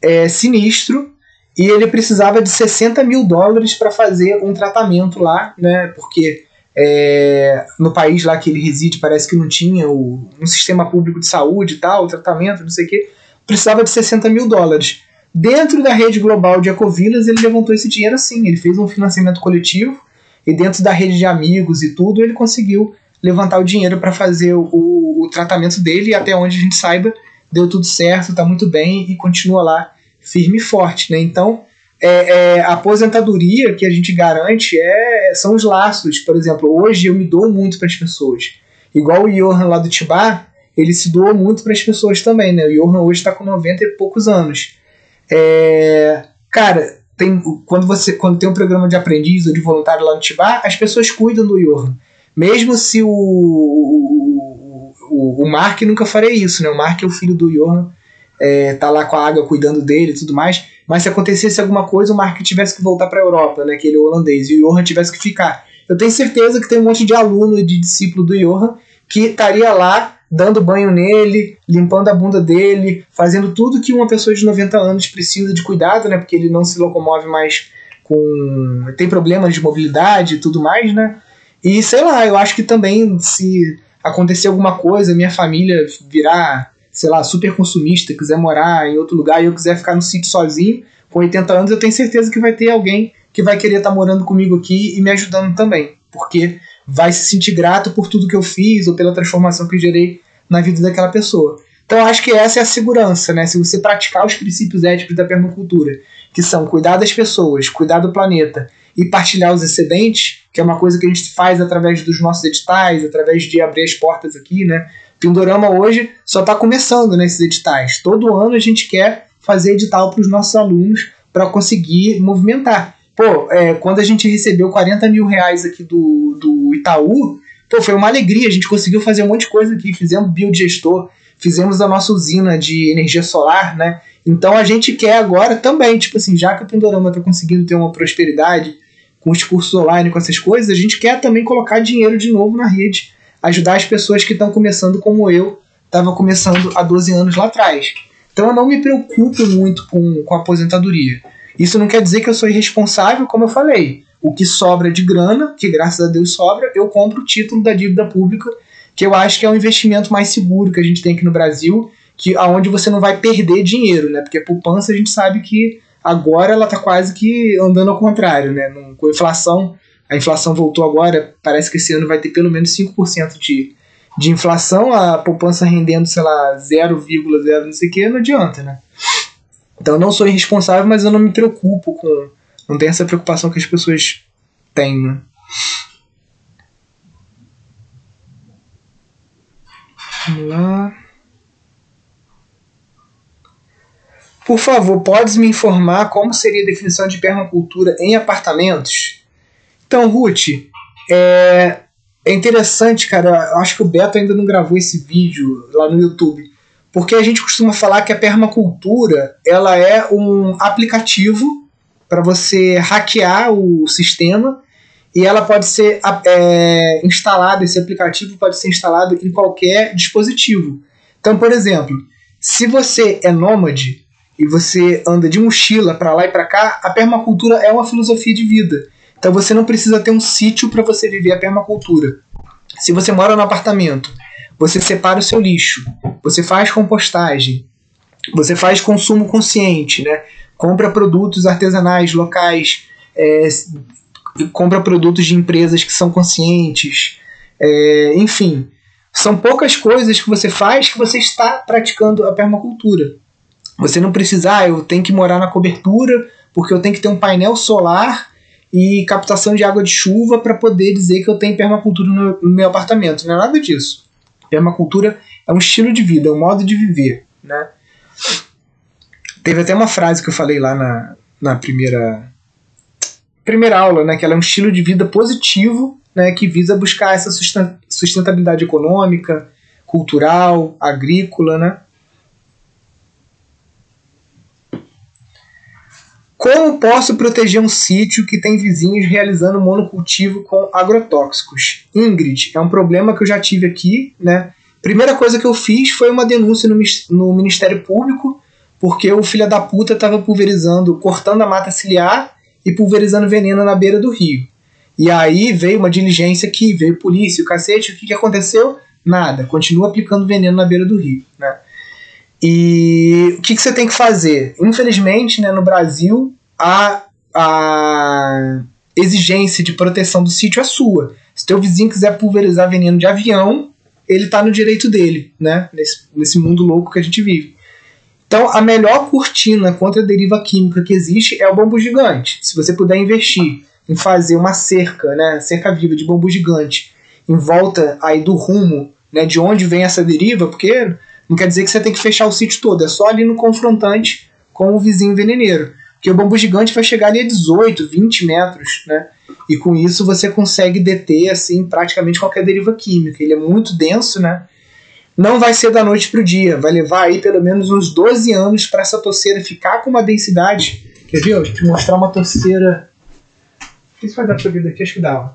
é, sinistro e ele precisava de 60 mil dólares para fazer um tratamento lá, né? Porque é, no país lá que ele reside parece que não tinha o, um sistema público de saúde e tal, tratamento, não sei o que. Precisava de 60 mil dólares. Dentro da rede global de ecovilas, ele levantou esse dinheiro assim. Ele fez um financiamento coletivo e dentro da rede de amigos e tudo, ele conseguiu levantar o dinheiro para fazer o, o, tratamento dele e até onde a gente saiba, deu tudo certo, está muito bem e continua lá firme e forte, né? Então, é, é, a aposentadoria que a gente garante é, são os laços. Por exemplo, hoje eu me dou muito para as pessoas. Igual o Johan lá do Tibá, ele se doa muito para as pessoas também, né? O Johan hoje está com 90 e poucos anos. É, cara, tem, quando, você, quando tem um programa de aprendiz ou de voluntário lá no Tibá, as pessoas cuidam do Johan. Mesmo se o, o, o, o Mark nunca faria isso, né? O Mark é o filho do Johan, é, tá lá com a água cuidando dele e tudo mais. Mas se acontecesse alguma coisa, o Mark tivesse que voltar para a Europa, né? Que ele é holandês, e o Johan tivesse que ficar. Eu tenho certeza que tem um monte de aluno e de discípulo do Johan que estaria lá dando banho nele, limpando a bunda dele, fazendo tudo que uma pessoa de 90 anos precisa de cuidado, né? Porque ele não se locomove mais com. tem problemas de mobilidade e tudo mais, né? E sei lá, eu acho que também se acontecer alguma coisa, minha família virar, sei lá, super consumista, quiser morar em outro lugar e eu quiser ficar no sítio sozinho, com 80 anos, eu tenho certeza que vai ter alguém que vai querer estar tá morando comigo aqui e me ajudando também, porque vai se sentir grato por tudo que eu fiz ou pela transformação que gerei na vida daquela pessoa. Então acho que essa é a segurança, né? Se você praticar os princípios éticos da permacultura, que são cuidar das pessoas, cuidar do planeta e partilhar os excedentes, que é uma coisa que a gente faz através dos nossos editais, através de abrir as portas aqui, né? Pindorama hoje só está começando nesses editais. Todo ano a gente quer fazer edital para os nossos alunos para conseguir movimentar. Pô, é, quando a gente recebeu 40 mil reais aqui do, do Itaú, pô, foi uma alegria. A gente conseguiu fazer um monte de coisa aqui. Fizemos biodigestor, fizemos a nossa usina de energia solar, né? Então a gente quer agora também, tipo assim, já que o Pindorama está conseguindo ter uma prosperidade, com os cursos online, com essas coisas, a gente quer também colocar dinheiro de novo na rede, ajudar as pessoas que estão começando como eu estava começando há 12 anos lá atrás. Então eu não me preocupo muito com, com a aposentadoria. Isso não quer dizer que eu sou irresponsável, como eu falei. O que sobra de grana, que graças a Deus sobra, eu compro o título da dívida pública, que eu acho que é um investimento mais seguro que a gente tem aqui no Brasil, que aonde você não vai perder dinheiro, né? Porque a poupança a gente sabe que agora ela está quase que andando ao contrário, né? Com inflação, a inflação voltou agora, parece que esse ano vai ter pelo menos 5% de, de inflação, a poupança rendendo, sei lá, 0,0 não sei o que, não adianta, né? Então não sou irresponsável, mas eu não me preocupo com. Não tem essa preocupação que as pessoas têm, né? Vamos lá. Por favor, podes me informar como seria a definição de permacultura em apartamentos? Então, Ruth, é, é interessante, cara. Eu acho que o Beto ainda não gravou esse vídeo lá no YouTube. Porque a gente costuma falar que a permacultura ela é um aplicativo para você hackear o sistema e ela pode ser é, instalada, esse aplicativo pode ser instalado em qualquer dispositivo. Então, por exemplo, se você é nômade, e você anda de mochila para lá e para cá, a permacultura é uma filosofia de vida. Então você não precisa ter um sítio para você viver a permacultura. Se você mora no apartamento, você separa o seu lixo, você faz compostagem, você faz consumo consciente, né? compra produtos artesanais locais, é, compra produtos de empresas que são conscientes, é, enfim, são poucas coisas que você faz que você está praticando a permacultura. Você não precisa, ah, eu tenho que morar na cobertura porque eu tenho que ter um painel solar e captação de água de chuva para poder dizer que eu tenho permacultura no, meu apartamento. Não é nada disso. Permacultura é um estilo de vida, é um modo de viver. Né? Teve até uma frase que eu falei lá na, na primeira, primeira aula, né, que ela é um estilo de vida positivo né, que visa buscar essa sustentabilidade econômica, cultural, agrícola, né? Como posso proteger um sítio que tem vizinhos realizando monocultivo com agrotóxicos? Ingrid, é um problema que eu já tive aqui, né? Primeira coisa que eu fiz foi uma denúncia no, Ministério Público, porque o filho da puta estava pulverizando, cortando a mata ciliar e pulverizando veneno na beira do rio. E aí veio uma diligência que veio polícia, o cacete, o que, que aconteceu? Nada, continua aplicando veneno na beira do rio, né? E o que, que você tem que fazer? Infelizmente, né, no Brasil, a, a exigência de proteção do sítio é sua. Se teu vizinho quiser pulverizar veneno de avião, ele está no direito dele, né? Nesse, nesse mundo louco que a gente vive. Então, a melhor cortina contra a deriva química que existe é o bambu gigante. Se você puder investir em fazer uma cerca, né, cerca viva de bambu gigante, em volta aí do rumo, né, de onde vem essa deriva, porque não quer dizer que você tem que fechar o sítio todo, é só ali no confrontante com o vizinho veneneiro. Porque o bambu gigante vai chegar ali a 18, 20 metros, né? E com isso você consegue deter assim praticamente qualquer deriva química. Ele é muito denso, né? Não vai ser da noite para o dia, vai levar aí pelo menos uns 12 anos para essa torceira ficar com uma densidade. Quer ver? Deixa eu te mostrar uma torceira. Não sei se vai dar para ver daqui, acho que dá.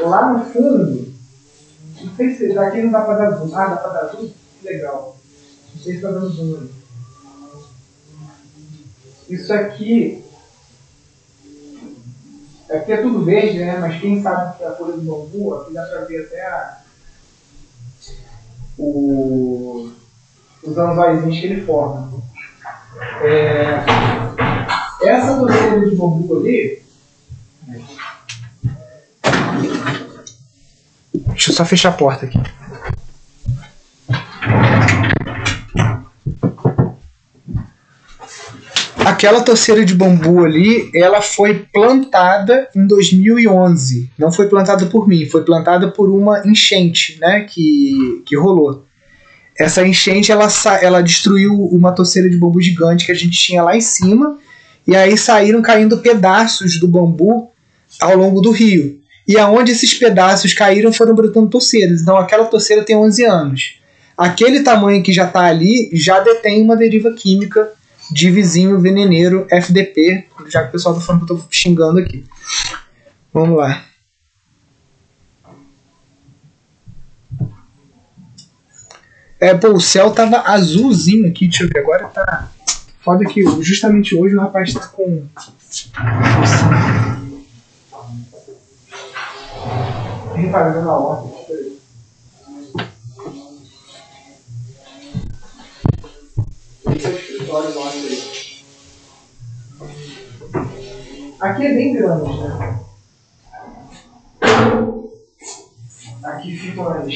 Lá no fundo, não sei se daqui não dá para dar zoom. Ah, dá para dar zoom? Legal. Não sei se está dando zoom aí. Isso aqui. Aqui é tudo verde, né? Mas quem sabe que é a folha do bambu, aqui dá para ver até a, o, os anzóizinhos que ele forma. É, essa doceira de bambu ali. Deixa eu só fechar a porta aqui. Aquela torceira de bambu ali, ela foi plantada em 2011. Não foi plantada por mim, foi plantada por uma enchente, né, que, que rolou. Essa enchente, ela, ela destruiu uma torceira de bambu gigante que a gente tinha lá em cima, e aí saíram caindo pedaços do bambu ao longo do rio. E aonde esses pedaços caíram foram brotando torceiras. Então aquela torceira tem 11 anos. Aquele tamanho que já está ali já detém uma deriva química de vizinho veneneiro FDP, já que o pessoal tá falando que eu tô xingando aqui. Vamos lá. É, pô, o céu tava azulzinho aqui, deixa eu ver, agora tá. Foda que justamente hoje o rapaz tá com. Reparando na ordem. Aí. Aqui é bem grande, né? Aqui ficam as.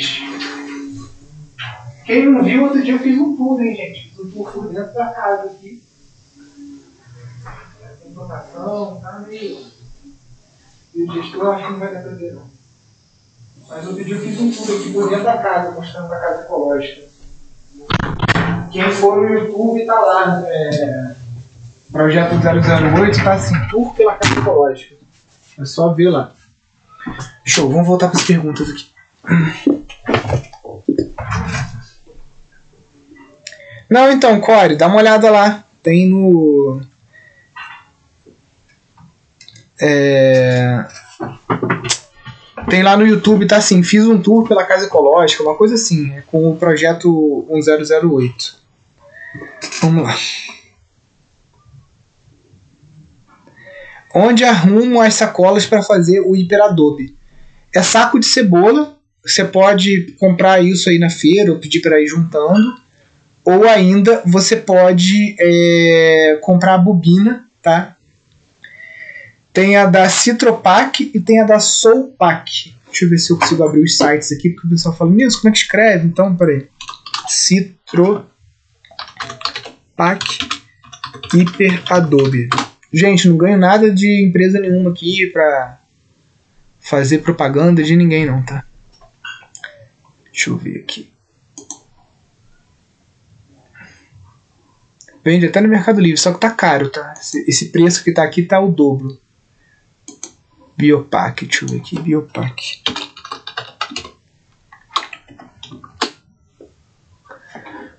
Quem não viu, outro dia eu fiz um tour, hein, gente? Fiz um tour por dentro da casa aqui. Tem plantação, tá meio. E o gestor acho que não vai dar pra ver, não. Mas outro dia eu fiz um tour aqui por dentro da casa, mostrando a casa ecológica. Quem for no YouTube tá lá. É, projeto 008 tá assim, tour pela Casa Ecológica. É só ver lá. Show, vamos voltar para as perguntas aqui. Não, então, Core, dá uma olhada lá. Tem no. É... Tem lá no YouTube, tá assim, fiz um tour pela Casa Ecológica, uma coisa assim, é com o projeto 1008. Vamos lá. Onde arrumo as sacolas para fazer o hiperadobe? É saco de cebola. Você pode comprar isso aí na feira ou pedir para ir juntando. Ou ainda você pode é, comprar a bobina, tá? Tem a da Citropac e tem a da Soulpac. Deixa eu ver se eu consigo abrir os sites aqui, porque o pessoal fala, Nilson, como é que escreve? Então, peraí. Citro PAC Hyper Adobe. Gente, não ganho nada de empresa nenhuma aqui pra fazer propaganda de ninguém não, tá? Deixa eu ver aqui. Vende até no Mercado Livre, só que tá caro, tá? Esse preço que tá aqui tá o dobro. Biopac, deixa eu ver aqui, Biopac.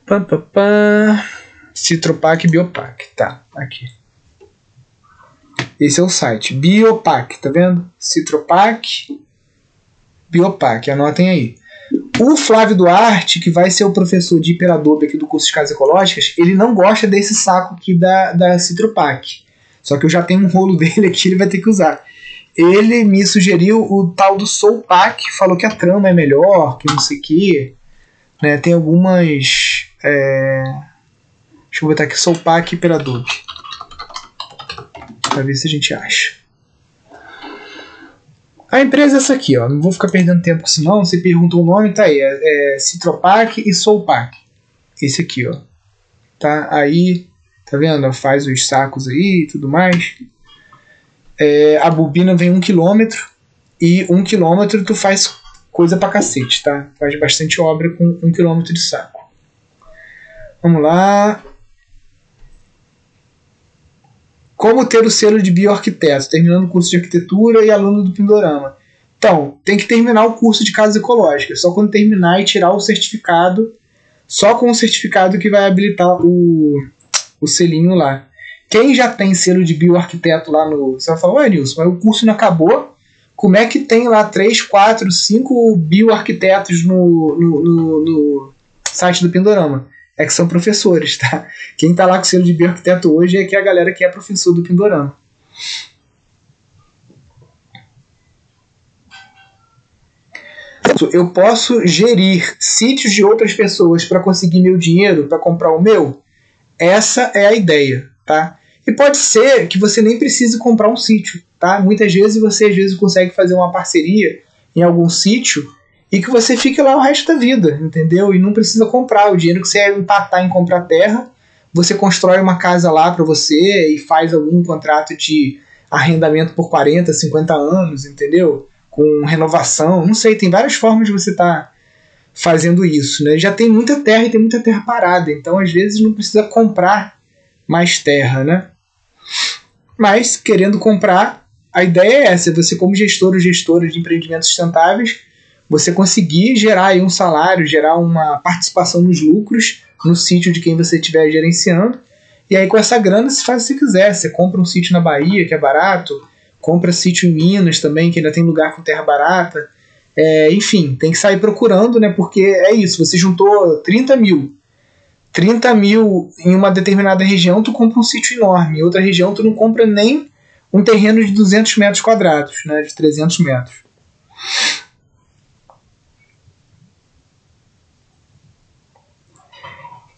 Pam, pam, pam. Citropac Biopac, tá, aqui. Esse é o site, Biopac, tá vendo? Citropac Biopac, anotem aí. O Flávio Duarte, que vai ser o professor de Hiperadobe aqui do curso de Casas Ecológicas, ele não gosta desse saco aqui da, da Citropac. Só que eu já tenho um rolo dele aqui, ele vai ter que usar. Ele me sugeriu o tal do Soul Pack, falou que a trama é melhor, que não sei o que. Né, tem algumas. É... Deixa eu botar aqui Soul Pack Hiperadobe. Pra ver se a gente acha. A empresa é essa aqui, ó. Não vou ficar perdendo tempo com isso não. Você perguntou o nome, tá aí. É, é Citropac e Soulpac. Esse aqui, ó. Tá aí, tá vendo? Faz os sacos aí e tudo mais. É, a bobina vem um quilômetro e um quilômetro tu faz coisa pra cacete, tá? Faz bastante obra com um quilômetro de saco. Vamos lá. Como ter o selo de bioarquiteto, terminando o curso de arquitetura e aluno do Pindorama. Então, tem que terminar o curso de casas ecológicas. Só quando terminar e tirar o certificado, só com o certificado que vai habilitar o, o selinho lá. Quem já tem selo de bioarquiteto lá no. Você vai falar, ué, Nilson, mas o curso não acabou? Como é que tem lá 3, 4, 5 bioarquitetos no, no, no, no site do Pindorama? é que são professores, tá? Quem tá lá com selo de bioarquiteto hoje é que é a galera que é professor do Pindorama. Eu posso gerir sítios de outras pessoas para conseguir meu dinheiro, para comprar o meu? Essa é a ideia, tá? E pode ser que você nem precise comprar um sítio, tá? Muitas vezes você às vezes consegue fazer uma parceria em algum sítio e que você fique lá o resto da vida, entendeu? E não precisa comprar. O dinheiro que você empatar em comprar terra, você constrói uma casa lá para você e faz algum contrato de arrendamento por 40, 50 anos, entendeu? Com renovação, não sei, tem várias formas de você estar tá fazendo isso, né? Já tem muita terra e tem muita terra parada, então às vezes não precisa comprar mais terra, né? Mas querendo comprar, a ideia é essa, você como gestor ou gestora de empreendimentos sustentáveis, você conseguir gerar um salário, gerar uma participação nos lucros no sítio de quem você estiver gerenciando. E aí com essa grana você faz o que quiser. Você compra um sítio na Bahia, que é barato, compra sítio em Minas também, que ainda tem lugar com terra barata. É, enfim, tem que sair procurando, né? Porque é isso, você juntou 30 mil. 30 mil em uma determinada região, tu compra um sítio enorme. Em outra região, tu não compra nem um terreno de 200 metros quadrados, né? De 300 metros.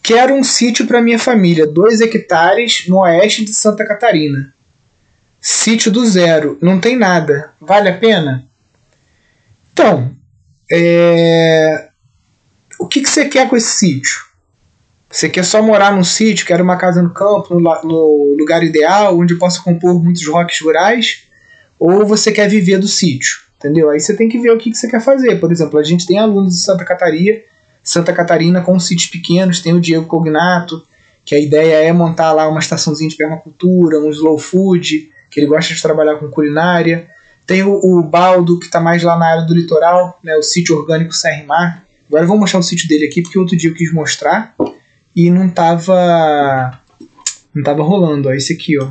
Quero um sítio para minha família, dois hectares no oeste de Santa Catarina. Sítio do zero, não tem nada. Vale a pena? Então, é... o que, que você quer com esse sítio? Você quer só morar num sítio, quer uma casa no campo, no, lugar ideal, onde possa compor muitos roques rurais? Ou você quer viver do sítio? Entendeu? Aí você tem que ver o que, que você quer fazer. Por exemplo, a gente tem alunos de Santa Catarina Santa Catarina com sítios pequenos, tem o Diego Cognato, que a ideia é montar lá uma estaçãozinha de permacultura, um slow food, que ele gosta de trabalhar com culinária. Tem o, o Baldo, que está mais lá na área do litoral, né, o sítio orgânico Serra Mar. Agora eu vou mostrar o sítio dele aqui, porque outro dia eu quis mostrar e não tava não tava rolando, ó, esse aqui, ó.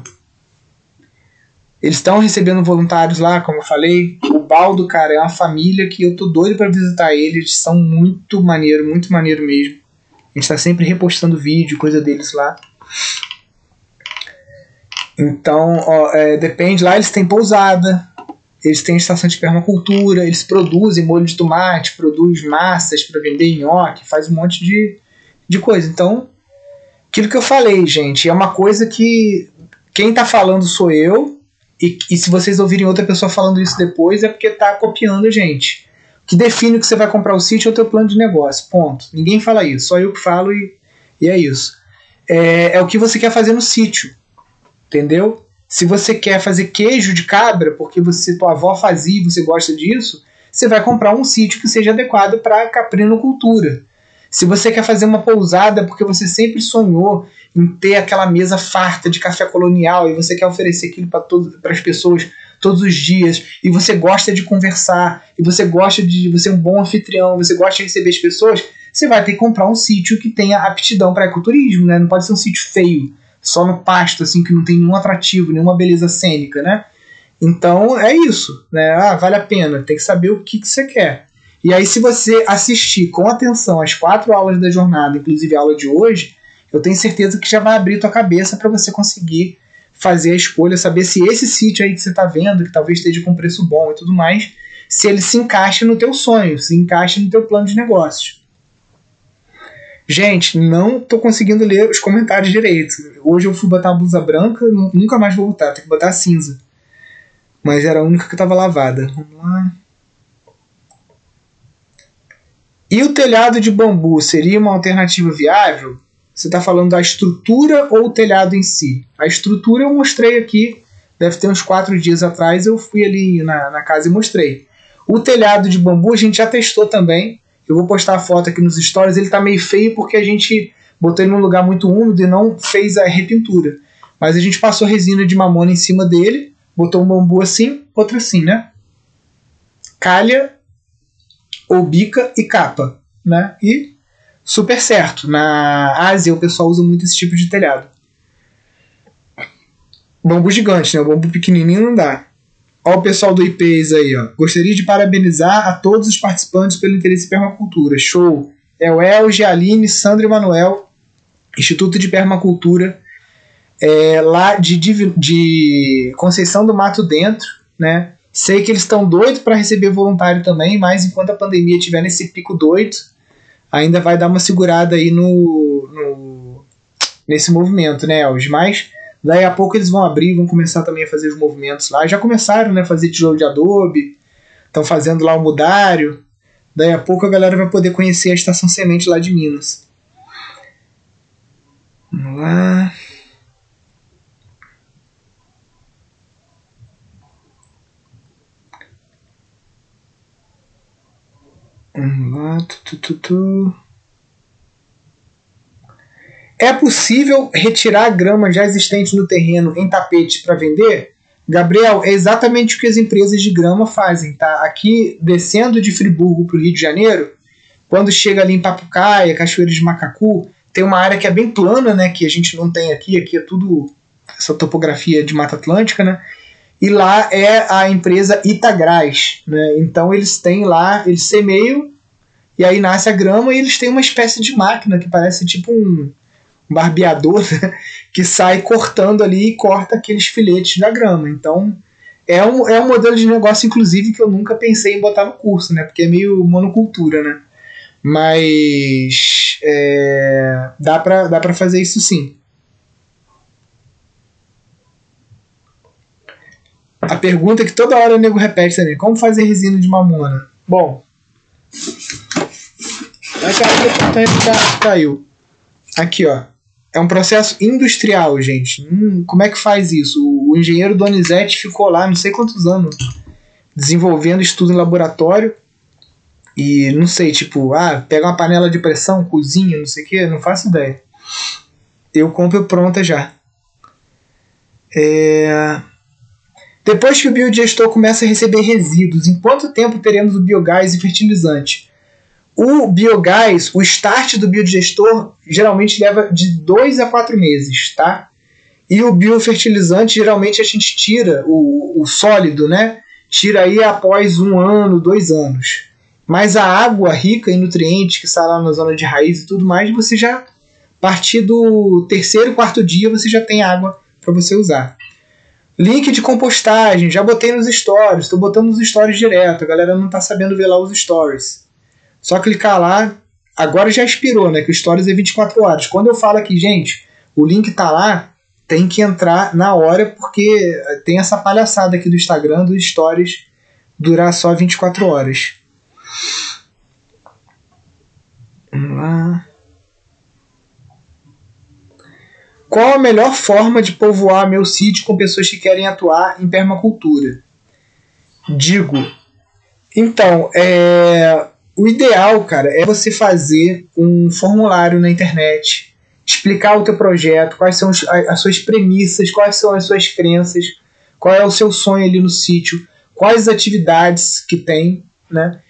Eles estão recebendo voluntários lá, como eu falei. O Baldo, cara, é uma família que eu tô doido para visitar eles. Eles são muito maneiro, muito maneiro mesmo. A gente tá sempre repostando vídeo, coisa deles lá. Então, ó, é, depende. Lá eles têm pousada, eles têm estação de permacultura, eles produzem molho de tomate, produzem massas para vender nhoque, faz um monte de, de coisa. Então, aquilo que eu falei, gente, é uma coisa que quem tá falando sou eu, e, e se vocês ouvirem outra pessoa falando isso depois, é porque tá copiando a gente. Que define que você vai comprar o sítio é o teu plano de negócio. Ponto. Ninguém fala isso, só eu que falo e, e é isso. É, é o que você quer fazer no sítio. Entendeu? Se você quer fazer queijo de cabra, porque você tua avó fazia e você gosta disso, você vai comprar um sítio que seja adequado para caprinocultura. Se você quer fazer uma pousada porque você sempre sonhou em ter aquela mesa farta de café colonial e você quer oferecer aquilo para as pessoas todos os dias e você gosta de conversar e você gosta de você é um bom anfitrião, você gosta de receber as pessoas, você vai ter que comprar um sítio que tenha aptidão para ecoturismo, né? Não pode ser um sítio feio, só no pasto assim que não tem nenhum atrativo, nenhuma beleza cênica, né? Então é isso, né? Ah, vale a pena, tem que saber o que, que você quer. E aí, se você assistir com atenção as quatro aulas da jornada, inclusive a aula de hoje, eu tenho certeza que já vai abrir tua cabeça para você conseguir fazer a escolha, saber se esse sítio aí que você está vendo, que talvez esteja com preço bom e tudo mais, se ele se encaixa no teu sonho, se encaixa no teu plano de negócios. Gente, não tô conseguindo ler os comentários direito. Hoje eu fui botar uma blusa branca, nunca mais vou botar, tem que botar cinza. Mas era a única que estava lavada. Vamos lá. E o telhado de bambu seria uma alternativa viável? Você está falando da estrutura ou o telhado em si? A estrutura eu mostrei aqui, deve ter uns quatro dias atrás, eu fui ali na, na casa e mostrei. O telhado de bambu a gente já testou também. Eu vou postar a foto aqui nos stories. Ele está meio feio porque a gente botou ele num lugar muito úmido e não fez a repintura. Mas a gente passou resina de mamona em cima dele, botou um bambu assim, outro assim, né? Calha ou bica e capa, né? E super certo. Na Ásia o pessoal usa muito esse tipo de telhado. Bambu gigante, né? O bambu pequenininho não dá. Olha o pessoal do IPs aí, ó. Gostaria de parabenizar a todos os participantes pelo interesse em permacultura. Show! É o Elge, Aline, Sandra e Manuel, Instituto de Permacultura, é, lá de, de, de Conceição do Mato Dentro, né? Sei que eles estão doidos para receber voluntário também, mas enquanto a pandemia estiver nesse pico doido, ainda vai dar uma segurada aí no, no nesse movimento, né, Elge? Mas daí a pouco eles vão abrir, vão começar também a fazer os movimentos lá. Já começaram, né, a fazer tijolo de adobe, estão fazendo lá o mudário. Daí a pouco a galera vai poder conhecer a estação semente lá de Minas. Vamos lá. Tu, tu, tu, é possível retirar a grama já existente no terreno em tapete para vender? Gabriel, é exatamente o que as empresas de grama fazem, tá? Aqui, descendo de Friburgo para o Rio de Janeiro, quando chega ali em Papucaia, Cachoeira de Macacu, tem uma área que é bem plana, né? Que a gente não tem aqui, aqui é tudo essa topografia de Mata Atlântica, né? E lá é a empresa Itagraz, né? Então eles têm lá, eles semeiam e aí nasce a grama e eles têm uma espécie de máquina que parece tipo um barbeador né? que sai cortando ali e corta aqueles filetes da grama. Então é um, é um modelo de negócio, inclusive, que eu nunca pensei em botar no curso, né? Porque é meio monocultura, né? Mas é, dá para dá fazer isso sim. A pergunta que toda hora o nego repete também: como fazer resina de mamona? Bom. Caiu. Aqui, ó. É um processo industrial, gente. Hum, como é que faz isso? O, engenheiro Donizete ficou lá não sei quantos anos desenvolvendo estudo em laboratório. E não sei, tipo, ah, pega uma panela de pressão, cozinha, não sei o que, não faço ideia. Eu compro pronta já. É. Depois que o biodigestor começa a receber resíduos, em quanto tempo teremos o biogás e fertilizante? O biogás, o start do biodigestor, geralmente leva de 2 a 4 meses, tá? E o biofertilizante, geralmente a gente tira o, o sólido, né? Tira aí após um ano, dois anos. Mas a água rica em nutrientes que está lá na zona de raiz e tudo mais, você já, a partir do terceiro, quarto dia, você já tem água para você usar. Link de compostagem, já botei nos stories, estou botando nos stories direto, a galera não está sabendo ver lá os stories. Só clicar lá, agora já expirou, né? Que o stories é 24 horas. Quando eu falo aqui, gente, o link tá lá, tem que entrar na hora, porque tem essa palhaçada aqui do Instagram, dos stories durar só 24 horas. Vamos lá. Qual a melhor forma de povoar meu sítio com pessoas que querem atuar em permacultura? Digo, então, é, o ideal, cara, é você fazer um formulário na internet, explicar o teu projeto, quais são as suas premissas, quais são as suas crenças, qual é o seu sonho ali no sítio, quais atividades que tem, né?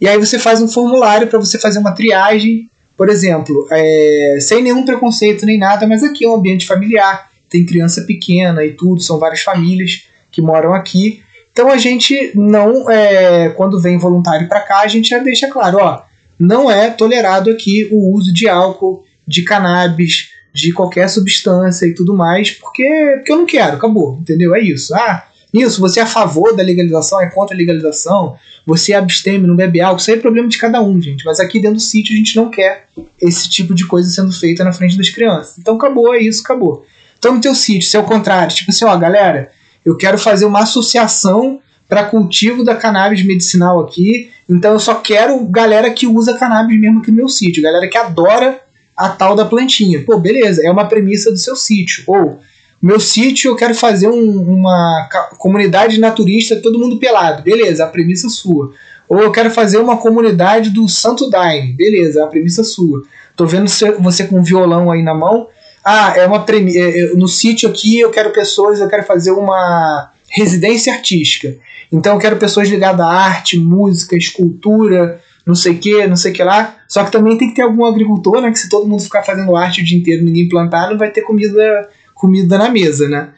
E aí você faz um formulário para você fazer uma triagem, por exemplo, é, sem nenhum preconceito nem nada, mas aqui é um ambiente familiar, tem criança pequena e tudo, são várias famílias que moram aqui. Então a gente não, é, quando vem voluntário para cá, a gente já deixa claro, ó, não é tolerado aqui o uso de álcool, de cannabis, de qualquer substância e tudo mais, porque, porque eu não quero, acabou, entendeu? É isso. Ah, isso, você é a favor da legalização, é contra a legalização, você absteme, não bebe álcool, isso aí é problema de cada um, gente. Mas aqui dentro do sítio a gente não quer esse tipo de coisa sendo feita na frente das crianças. Então acabou, é isso, acabou. Então no teu sítio, se é o contrário, tipo assim, ó, galera, eu quero fazer uma associação para cultivo da cannabis medicinal aqui, então eu só quero galera que usa cannabis mesmo aqui no meu sítio, galera que adora a tal da plantinha. Pô, beleza, é uma premissa do seu sítio. Ou meu sítio eu quero fazer um, uma comunidade naturista, todo mundo pelado. Beleza, a premissa sua. Ou eu quero fazer uma comunidade do Santo Daime. Beleza, a premissa sua. Tô vendo você com um violão aí na mão. Ah, é uma premissa. É, é, no sítio aqui eu quero pessoas, eu quero fazer uma residência artística. Então eu quero pessoas ligadas à arte, música, escultura, não sei o que, não sei o que lá. Só que também tem que ter algum agricultor, né? Que se todo mundo ficar fazendo arte o dia inteiro ninguém plantar, não vai ter comida comida na mesa, né?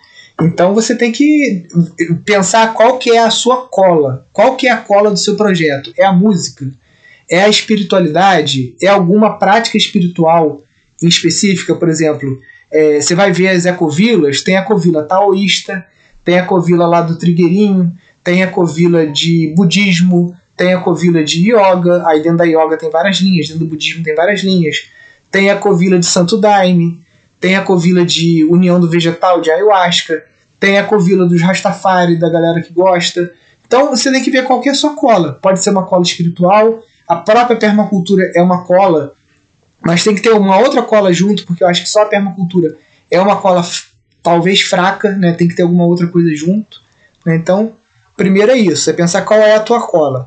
Então você tem que pensar qual que é a sua cola, qual que é a cola do seu projeto. É a música? É a espiritualidade? É alguma prática espiritual em específica? Por exemplo, é, você vai ver as ecovilas, tem a ecovila taoísta, tem a ecovila lá do Trigueirinho, tem a ecovila de budismo, tem a ecovila de yoga, aí dentro da yoga tem várias linhas, dentro do budismo tem várias linhas, tem a ecovila de Santo Daime, tem a covila de União do Vegetal, de Ayahuasca, tem a covila dos Rastafari, da galera que gosta. Então você tem que ver qual que é sua cola. Pode ser uma cola espiritual, a própria permacultura é uma cola, mas tem que ter uma outra cola junto, porque eu acho que só a permacultura é uma cola talvez fraca, né? tem que ter alguma outra coisa junto. Né? Então, primeiro é isso, é pensar qual é a tua cola.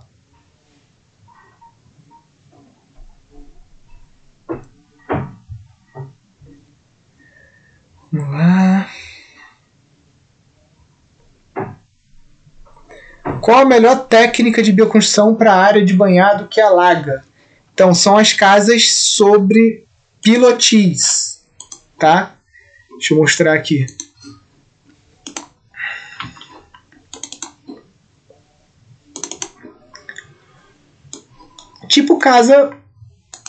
Vamos lá. Qual a melhor técnica de bioconstrução para a área de banhado que alaga? Então, são as casas sobre pilotis, tá? Deixa eu mostrar aqui. Tipo casa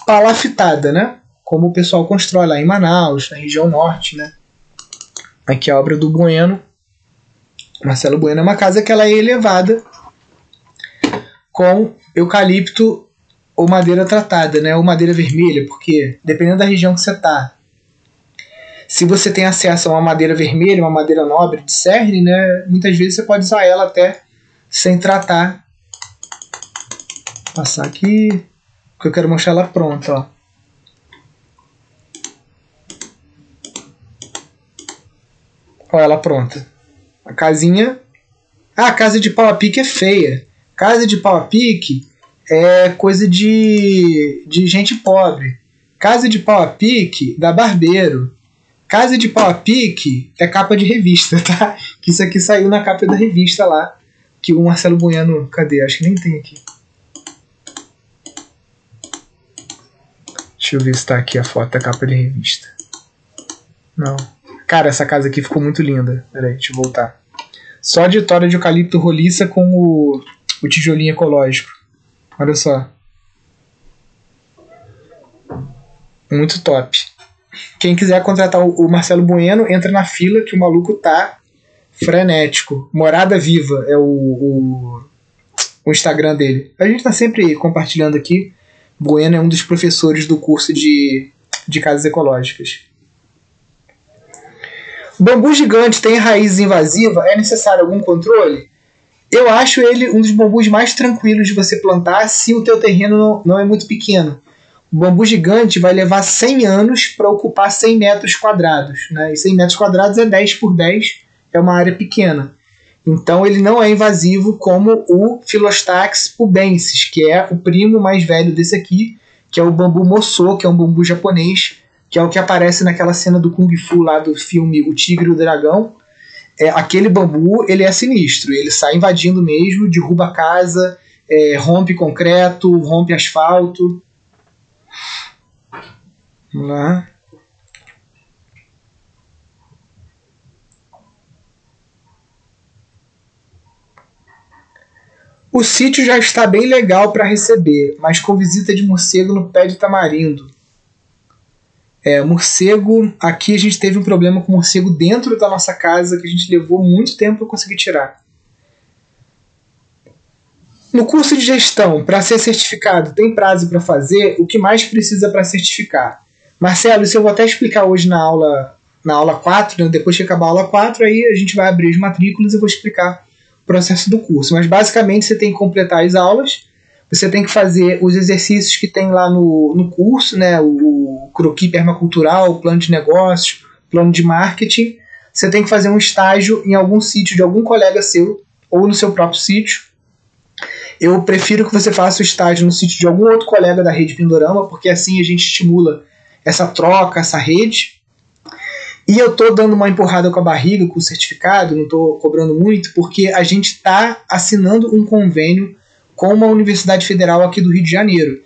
palafitada, né? Como o pessoal constrói lá em Manaus, na região norte, né? Aqui a obra do Bueno. Marcelo Bueno é uma casa que ela é elevada com eucalipto ou madeira tratada, né? Ou madeira vermelha, porque dependendo da região que você está, se você tem acesso a uma madeira vermelha, uma madeira nobre de cerne, né? Muitas vezes você pode usar ela até sem tratar. Vou passar aqui, porque eu quero mostrar ela pronta, ó. Olha ela pronta. A casinha. Ah, a casa de pau a pique é feia. Casa de pau a pique é coisa de, de gente pobre. Casa de pau a pique dá barbeiro. Casa de pau a pique é capa de revista, tá? Que isso aqui saiu na capa da revista lá. Que o Marcelo Bueno. Cadê? Acho que nem tem aqui. Deixa eu ver se tá aqui a foto da capa de revista. Não. Cara, essa casa aqui ficou muito linda. Peraí, deixa eu voltar. Só de tora de eucalipto roliça com o, o tijolinho ecológico. Olha só. Muito top. Quem quiser contratar o Marcelo Bueno, entra na fila que o maluco tá frenético. Morada Viva é o, o, o Instagram dele. A gente tá sempre compartilhando aqui. Bueno é um dos professores do curso de, de casas ecológicas. Bambu gigante tem raízes invasivas, é necessário algum controle? Eu acho ele um dos bambus mais tranquilos de você plantar se o teu terreno não, não é muito pequeno. O bambu gigante vai levar 100 anos para ocupar 100 metros quadrados. Né? E 100 metros quadrados é 10 por 10, é uma área pequena. Então ele não é invasivo como o Philostax pubensis, que é o primo mais velho desse aqui, que é o bambu moçô, que é um bambu japonês, que é o que aparece naquela cena do Kung Fu lá do filme O Tigre e o Dragão. É, aquele bambu ele é sinistro, ele sai invadindo mesmo, derruba a casa, é, rompe concreto, rompe asfalto. Vamos lá. O sítio já está bem legal para receber, mas com visita de morcego no pé de tamarindo. É, morcego, aqui a gente teve um problema com morcego dentro da nossa casa que a gente levou muito tempo para conseguir tirar. No curso de gestão, para ser certificado, tem prazo para fazer? O que mais precisa para certificar? Marcelo, isso eu vou até explicar hoje na aula na aula 4, né? depois que acabar a aula 4, aí a gente vai abrir as matrículas e eu vou explicar processo do curso. Mas basicamente você tem que completar as aulas, você tem que fazer os exercícios que tem lá no, no curso, né? O, o croquis permacultural, o plano de negócios, plano de marketing. Você tem que fazer um estágio em algum sítio de algum colega seu ou no seu próprio sítio. Eu prefiro que você faça o estágio no sítio de algum outro colega da rede Pindorama, porque assim a gente estimula essa troca, essa rede. E eu tô dando uma empurrada com a barriga com o certificado, não tô cobrando muito, porque a gente está assinando um convênio com uma universidade federal aqui do Rio de Janeiro.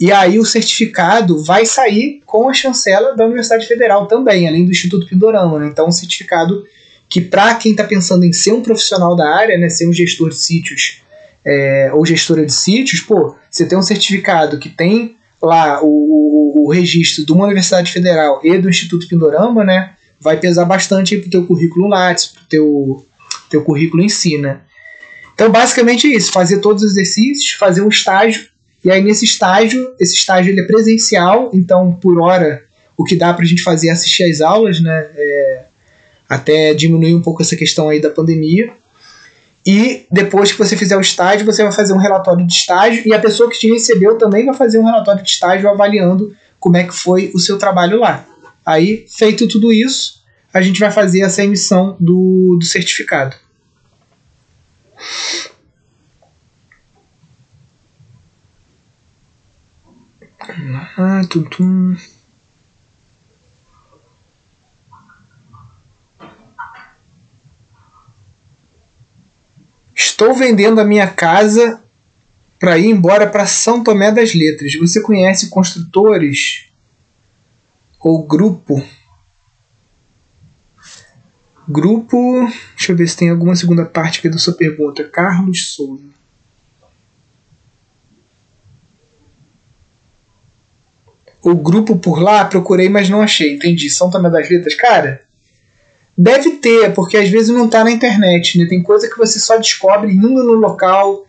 E aí o certificado vai sair com a chancela da Universidade Federal também, além do Instituto Pindorama. Né? Então, um certificado que, para quem está pensando em ser um profissional da área, né, ser um gestor de sítios é, ou gestora de sítios, pô, você tem um certificado que tem lá o, o, registro de uma Universidade Federal e do Instituto Pindorama, né? vai pesar bastante para o teu currículo Lattes, para o teu, teu currículo em si, né? Então, basicamente é isso, fazer todos os exercícios, fazer um estágio, e aí nesse estágio, esse estágio ele é presencial, então por hora o que dá para a gente fazer é assistir às aulas, né? É, até diminuir um pouco essa questão aí da pandemia. E depois que você fizer o estágio, você vai fazer um relatório de estágio e a pessoa que te recebeu também vai fazer um relatório de estágio avaliando como é que foi o seu trabalho lá. Aí, feito tudo isso, a gente vai fazer essa emissão do, do certificado. Ah, tum, tum. Estou vendendo a minha casa para ir embora para São Tomé das Letras. Você conhece construtores ou grupo. Grupo. Deixa eu ver se tem alguma segunda parte aqui da sua pergunta. Carlos Souza. O grupo por lá, procurei, mas não achei. Entendi. São Tomé das Letras. Cara, deve ter, porque às vezes não tá na internet, né? Tem coisa que você só descobre indo no local,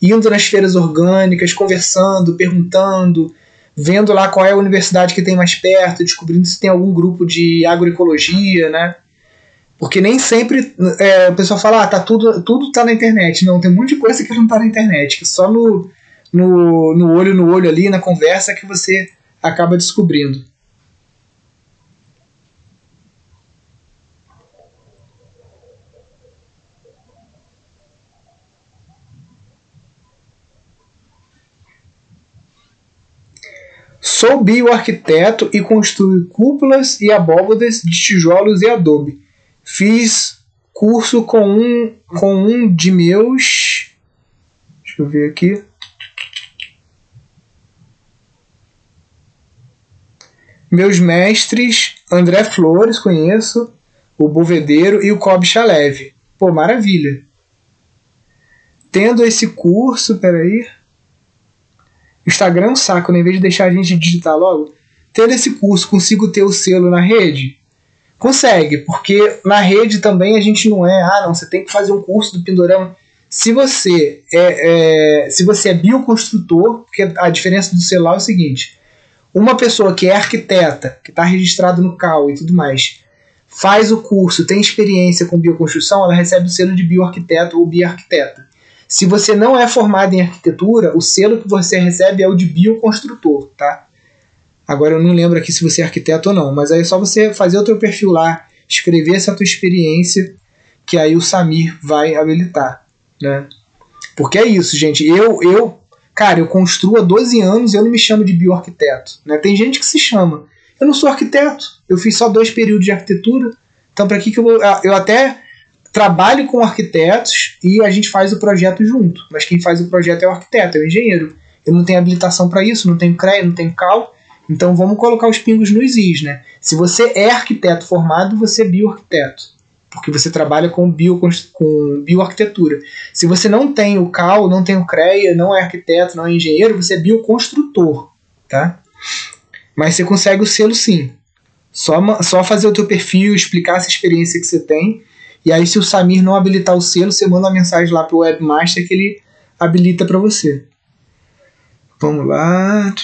indo nas feiras orgânicas, conversando, perguntando vendo lá qual é a universidade que tem mais perto, descobrindo se tem algum grupo de agroecologia, né? Porque nem sempre é, o pessoal fala, ah, tá tudo, tudo tá na internet. Não, tem um monte de coisa que não tá na internet, que só no, no, no olho no olho ali, na conversa, que você acaba descobrindo. Sou bioarquiteto e construo cúpulas e abóbodas de tijolos e adobe. Fiz curso com um, com um de meus. Deixa eu ver aqui. Meus mestres, André Flores, conheço, o Bovedeiro e o Cobb Chaleve. Pô, maravilha. Tendo esse curso, peraí. Instagram é saco, né? Em vez de deixar a gente digitar logo. Tendo esse curso, consigo ter o selo na rede? Consegue, porque na rede também a gente não é, ah, não, você tem que fazer um curso do Pindorama. Se você é, é se você é bioconstrutor, porque a diferença do celular é o seguinte: uma pessoa que é arquiteta, que está registrado no CAL e tudo mais, faz o curso, tem experiência com bioconstrução, ela recebe o selo de bioarquiteto ou bioarquiteta. Se você não é formado em arquitetura, o selo que você recebe é o de bioconstrutor, tá? Agora eu não lembro aqui se você é arquiteto ou não, mas aí é só você fazer o teu perfil lá, escrever essa tua experiência, que aí o Samir vai habilitar, né? Porque é isso, gente. Eu, eu cara, eu construo há 12 anos e eu não me chamo de bioarquiteto. Né? Tem gente que se chama. Eu não sou arquiteto. Eu fiz só dois períodos de arquitetura. Então, para que, que eu vou. Ah, eu até trabalho com arquitetos e a gente faz o projeto junto. Mas quem faz o projeto é o arquiteto, é o engenheiro. Eu não tenho habilitação para isso, não tenho CREA, não tenho CAL. Então vamos colocar os pingos nos is, né? Se você é arquiteto formado, você é bioarquiteto porque você trabalha com, bio, com bioarquitetura. Se você não tem o CAL, não tem o CREA, não é arquiteto, não é engenheiro, você é bioconstrutor, tá? Mas você consegue o selo sim. Só, só fazer o teu perfil, explicar essa experiência que você tem, e aí se o Samir não habilitar o selo, você manda uma mensagem lá pro webmaster que ele habilita para você. Vamos lá.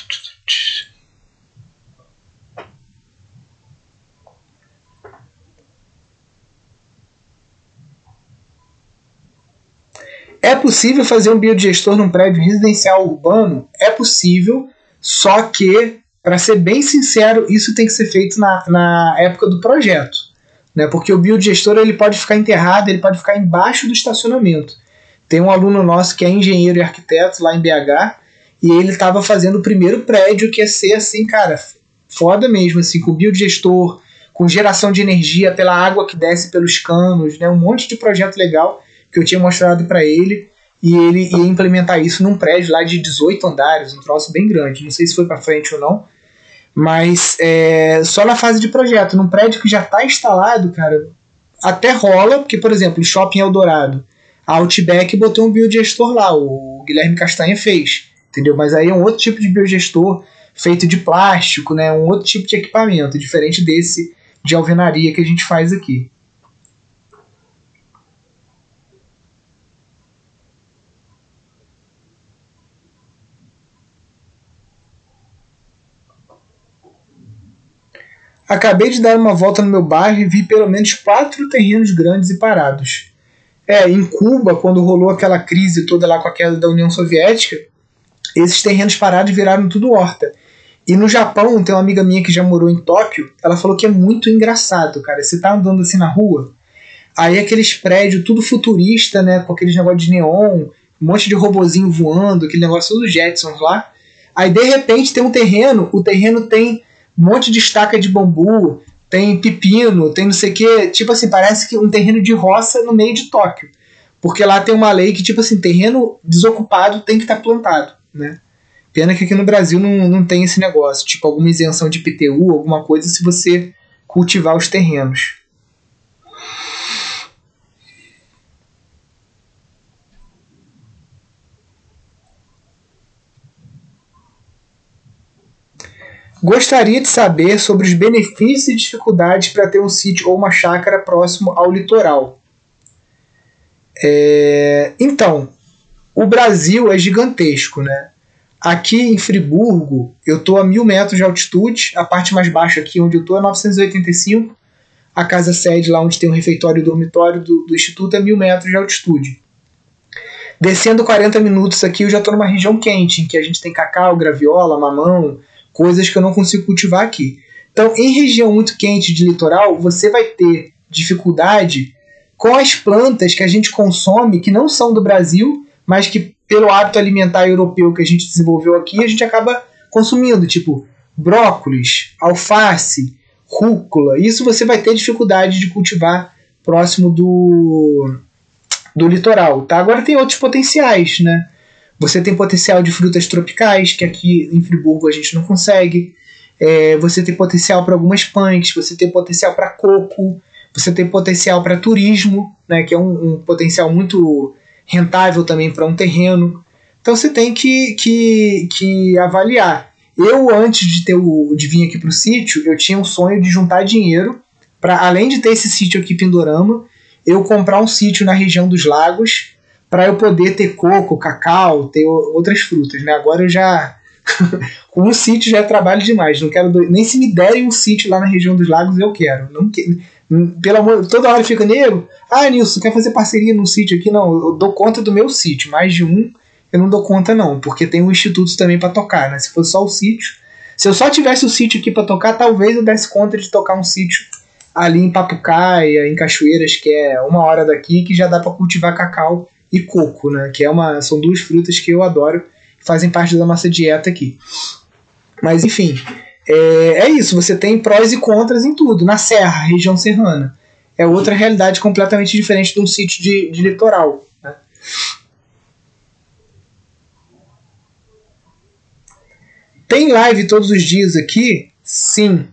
É possível fazer um biodigestor num prédio residencial urbano? É possível, só que, para ser bem sincero, isso tem que ser feito na, na época do projeto. Né? Porque o biodigestor ele pode ficar enterrado, ele pode ficar embaixo do estacionamento. Tem um aluno nosso que é engenheiro e arquiteto lá em BH, e ele estava fazendo o primeiro prédio que ia ser assim, cara, foda mesmo, assim, com biodigestor, com geração de energia pela água que desce pelos canos, né? um monte de projeto legal que eu tinha mostrado para ele e ele ia implementar isso num prédio lá de 18 andares, um troço bem grande. Não sei se foi para frente ou não, mas é, só na fase de projeto, num prédio que já está instalado, cara, até rola, porque, por exemplo, Shopping Eldorado, a Outback botou um biodigestor lá, o Guilherme Castanha fez, entendeu? Mas aí é um outro tipo de biodigestor feito de plástico, né? Um outro tipo de equipamento, diferente desse de alvenaria que a gente faz aqui. Acabei de dar uma volta no meu bairro e vi pelo menos quatro terrenos grandes e parados. É, em Cuba, quando rolou aquela crise toda lá com a queda da União Soviética, esses terrenos parados viraram tudo horta. E no Japão, tem uma amiga minha que já morou em Tóquio, ela falou que é muito engraçado, cara. Você tá andando assim na rua, aí aqueles prédios tudo futurista, né, com aqueles negócios de neon, um monte de robozinho voando, aquele negócio dos Jetsons lá. Aí de repente tem um terreno, o terreno tem um monte de estaca de bambu, tem pepino, tem não sei o que. Tipo assim, parece que um terreno de roça no meio de Tóquio. Porque lá tem uma lei que, tipo assim, terreno desocupado tem que estar tá plantado, né? Pena que aqui no Brasil não, não tem esse negócio, tipo alguma isenção de PTU, alguma coisa, se você cultivar os terrenos. Gostaria de saber sobre os benefícios e dificuldades para ter um sítio ou uma chácara próximo ao litoral. É, então, o Brasil é gigantesco, né? Aqui em Friburgo, eu estou a mil metros de altitude, a parte mais baixa aqui onde eu estou é 985, a casa sede lá onde tem o refeitório e dormitório do, do instituto é mil metros de altitude. Descendo 40 minutos aqui, eu já estou numa região quente, em que a gente tem cacau, graviola, mamão, coisas que eu não consigo cultivar aqui. Então, em região muito quente de litoral, você vai ter dificuldade com as plantas que a gente consome, que não são do Brasil, mas que pelo hábito alimentar europeu que a gente desenvolveu aqui, a gente acaba consumindo, tipo brócolis, alface, rúcula. Isso você vai ter dificuldade de cultivar próximo do, do litoral. Tá? Agora tem outros potenciais, né? Você tem potencial de frutas tropicais, que aqui em Friburgo a gente não consegue. É, você tem potencial para algumas punks, você tem potencial para coco, você tem potencial para turismo, né, que é um, um potencial muito rentável também para um terreno. Então você tem que, que, que avaliar. Eu, antes de, ter o, de vir aqui para o sítio, eu tinha um sonho de juntar dinheiro para, além de ter esse sítio aqui Pindorama, eu comprar um sítio na região dos lagos para eu poder ter coco, cacau, ter outras frutas, né? Agora eu já com um sítio já trabalho demais, não quero do... nem se me derem um sítio lá na região dos lagos eu quero, não que... pelo amor, toda hora fica nego, ah Nilson, quer fazer parceria num sítio aqui? Não, eu dou conta do meu sítio, mais de um eu não dou conta não, porque tem um instituto também para tocar, né? Se fosse só o sítio, se eu só tivesse o sítio aqui para tocar, talvez eu desse conta de tocar um sítio ali em Papucaia, em Cachoeiras, que é uma hora daqui, que já dá para cultivar cacau e coco, né? Que é uma, são duas frutas que eu adoro, fazem parte da nossa dieta aqui. Mas enfim, é, é isso. Você tem prós e contras em tudo. Na Serra, região serrana, é outra realidade completamente diferente de um sítio de, de litoral. Né? Tem live todos os dias aqui? Sim.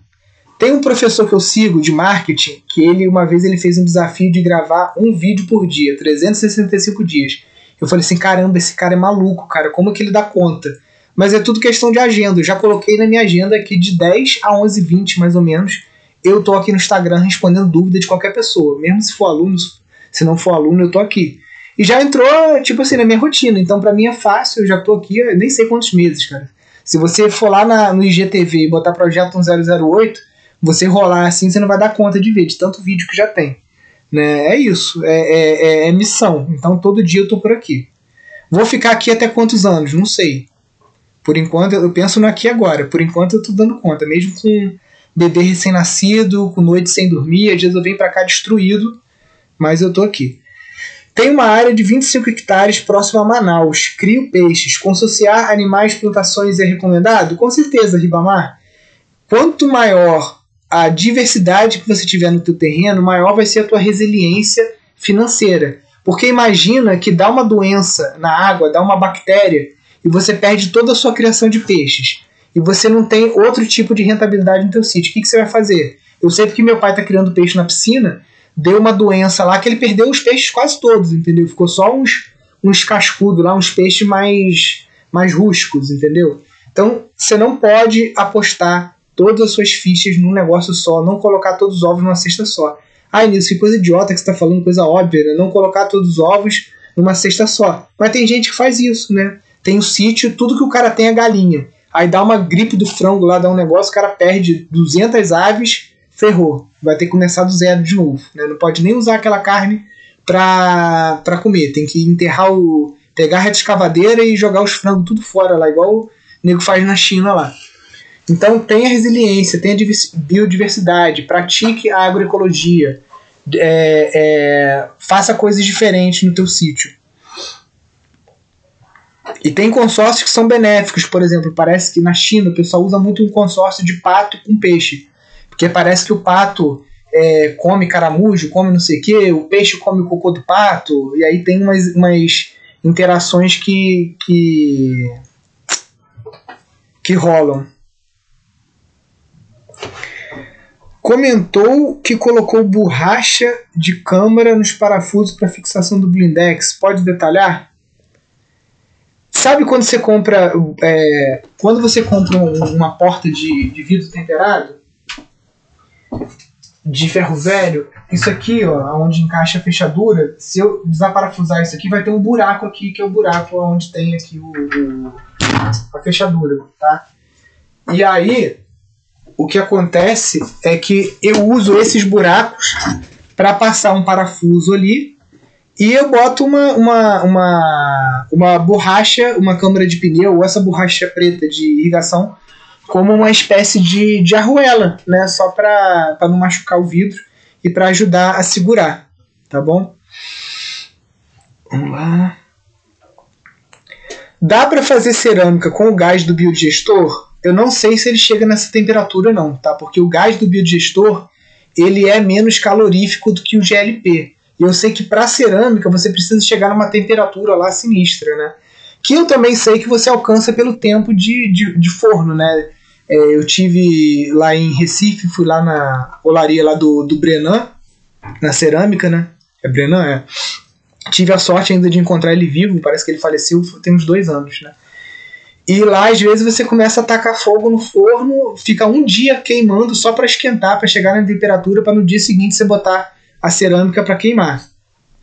Tem um professor que eu sigo de marketing que ele uma vez ele fez um desafio de gravar um vídeo por dia, 365 dias. Eu falei assim, caramba, esse cara é maluco, cara, como que ele dá conta? Mas é tudo questão de agenda. Eu já coloquei na minha agenda aqui de 10 a 11 20 mais ou menos. Eu tô aqui no Instagram respondendo dúvida de qualquer pessoa, mesmo se for aluno, se não for aluno, eu tô aqui. E já entrou, tipo assim, na minha rotina. Então, para mim é fácil, eu já tô aqui, nem sei quantos meses, cara. Se você for lá na, no IGTV e botar projeto 1008, você rolar assim, você não vai dar conta de ver, de tanto vídeo que já tem. Né? É isso, é, é, é, é missão. Então todo dia eu tô por aqui. Vou ficar aqui até quantos anos? Não sei. Por enquanto, eu penso no aqui agora. Por enquanto eu tô dando conta, mesmo com bebê recém-nascido, com noite sem dormir, às vezes eu venho para cá destruído, mas eu tô aqui. Tem uma área de 25 hectares próximo a Manaus. Crio peixes. Consociar animais, plantações é recomendado? Com certeza, Ribamar. Quanto maior a diversidade que você tiver no teu terreno, maior vai ser a tua resiliência financeira. Porque imagina que dá uma doença na água, dá uma bactéria, e você perde toda a sua criação de peixes. E você não tem outro tipo de rentabilidade no teu sítio. O que, que você vai fazer? Eu sei porque meu pai está criando peixe na piscina, deu uma doença lá que ele perdeu os peixes quase todos, entendeu? Ficou só uns, uns cascudos lá, uns peixes mais, mais rústicos, entendeu? Então você não pode apostar todas as suas fichas num negócio só, não colocar todos os ovos numa cesta só. Ai, nisso, que coisa idiota que você tá falando, coisa óbvia, né? Não colocar todos os ovos numa cesta só. Mas tem gente que faz isso, né? Tem um sítio, tudo que o cara tem é galinha. Aí dá uma gripe do frango lá, dá um negócio, o cara perde 200 aves, ferrou. Vai ter que começar do zero de novo. Né? Não pode nem usar aquela carne pra, pra comer. Tem que enterrar o. pegar a escavadeira e jogar os frangos tudo fora lá, igual o nego faz na China lá. Então tenha resiliência, tenha biodiversidade, pratique a agroecologia, é, é, faça coisas diferentes no teu sítio. E tem consórcios que são benéficos, por exemplo, parece que na China o pessoal usa muito um consórcio de pato com peixe. Porque parece que o pato é, come caramujo, come não sei o que, o peixe come o cocô do pato, e aí tem umas, umas interações que, que, que rolam. Comentou que colocou borracha de câmara nos parafusos para fixação do blindex. Pode detalhar? Sabe quando você compra. É, quando você compra uma porta de, de vidro temperado? de ferro velho, isso aqui, ó, onde encaixa a fechadura, se eu desaparafusar isso aqui, vai ter um buraco aqui, que é o buraco onde tem aqui o, o a fechadura, tá? E aí, o que acontece é que eu uso esses buracos para passar um parafuso ali e eu boto uma, uma, uma, uma borracha, uma câmara de pneu, ou essa borracha preta de irrigação como uma espécie de, de arruela, né? Só para não machucar o vidro e para ajudar a segurar, tá bom? Vamos lá. Dá para fazer cerâmica com o gás do biodigestor? Eu não sei se ele chega nessa temperatura não, tá? Porque o gás do biodigestor ele é menos calorífico do que o GLP. E eu sei que para cerâmica você precisa chegar numa temperatura lá sinistra, né? Que eu também sei que você alcança pelo tempo de, de, de forno, né? É, eu tive lá em Recife, fui lá na olaria lá do, do Brenan, na cerâmica, né? É Brenan, é. Tive a sorte ainda de encontrar ele vivo, parece que ele faleceu tem uns dois anos, né? E lá, às vezes, você começa a tacar fogo no forno, fica um dia queimando só para esquentar, para chegar na temperatura, para no dia seguinte você botar a cerâmica para queimar.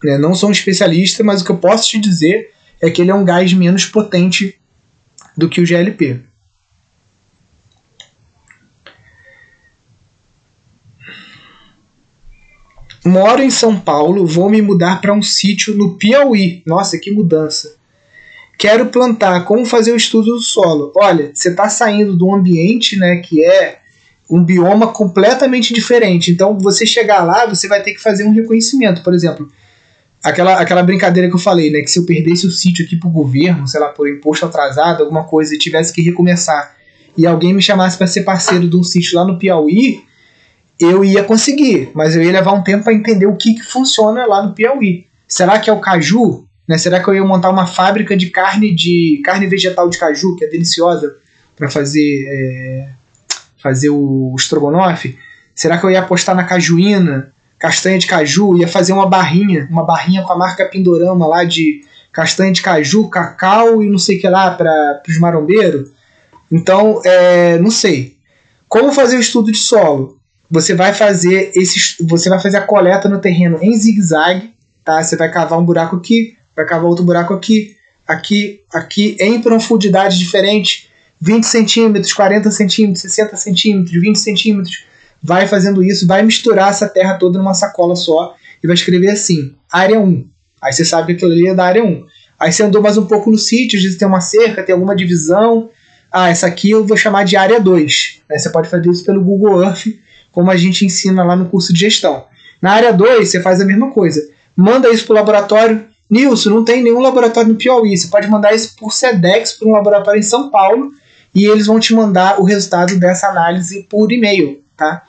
Né? Não sou um especialista, mas o que eu posso te dizer é que ele é um gás menos potente do que o GLP. Moro em São Paulo, vou me mudar para um sítio no Piauí. Nossa, que mudança. Quero plantar, como fazer o estudo do solo? Olha, você está saindo de um ambiente né, que é, um bioma completamente diferente. Então, você chegar lá, você vai ter que fazer um reconhecimento. Por exemplo, aquela, aquela brincadeira que eu falei, né? Que se eu perdesse o sítio aqui pro governo, sei lá, por imposto atrasado, alguma coisa, e tivesse que recomeçar, e alguém me chamasse para ser parceiro de um sítio lá no Piauí, eu ia conseguir, mas eu ia levar um tempo para entender o que, que funciona lá no Piauí. Será que é o caju? Né? Será que eu ia montar uma fábrica de carne de carne vegetal de caju, que é deliciosa para fazer é, fazer o estrogonofe? Será que eu ia apostar na cajuína, castanha de caju, ia fazer uma barrinha, uma barrinha com a marca Pindorama lá de castanha de caju, cacau e não sei o que lá para os marombeiros? Então, é, não sei. Como fazer o estudo de solo? Você vai fazer esse, você vai fazer a coleta no terreno em zigue-zague, tá? Você vai cavar um buraco aqui, vai cavar outro buraco aqui, aqui, aqui, em profundidade diferente, 20 centímetros, 40 centímetros, 60 centímetros, 20 centímetros. Vai fazendo isso, vai misturar essa terra toda numa sacola só e vai escrever assim: área 1. Aí você sabe que aquilo ali é da área 1. Aí você andou mais um pouco no sítio, às vezes tem uma cerca, tem alguma divisão. Ah, essa aqui eu vou chamar de área 2. Aí você pode fazer isso pelo Google Earth, como a gente ensina lá no curso de gestão. Na área 2, você faz a mesma coisa. Manda isso para o laboratório, Nilson, não tem nenhum laboratório no Piauí. Você pode mandar isso por SEDEX para um laboratório em São Paulo e eles vão te mandar o resultado dessa análise por e-mail, tá?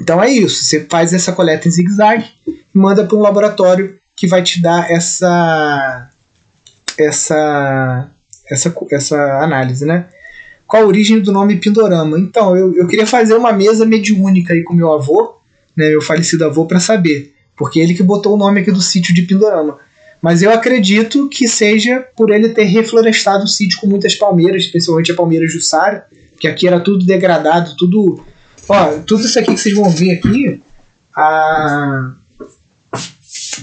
Então é isso. Você faz essa coleta em zigue-zague e manda para um laboratório que vai te dar essa essa essa essa análise, né? Qual a origem do nome Pindorama? Então, eu, eu queria fazer uma mesa mediúnica aí com meu avô, né, meu falecido avô, para saber. Porque ele que botou o nome aqui do sítio de Pindorama. Mas eu acredito que seja por ele ter reflorestado o sítio com muitas palmeiras, especialmente a palmeira Jussara, que aqui era tudo degradado, tudo. Ó, tudo isso aqui que vocês vão ver aqui, a,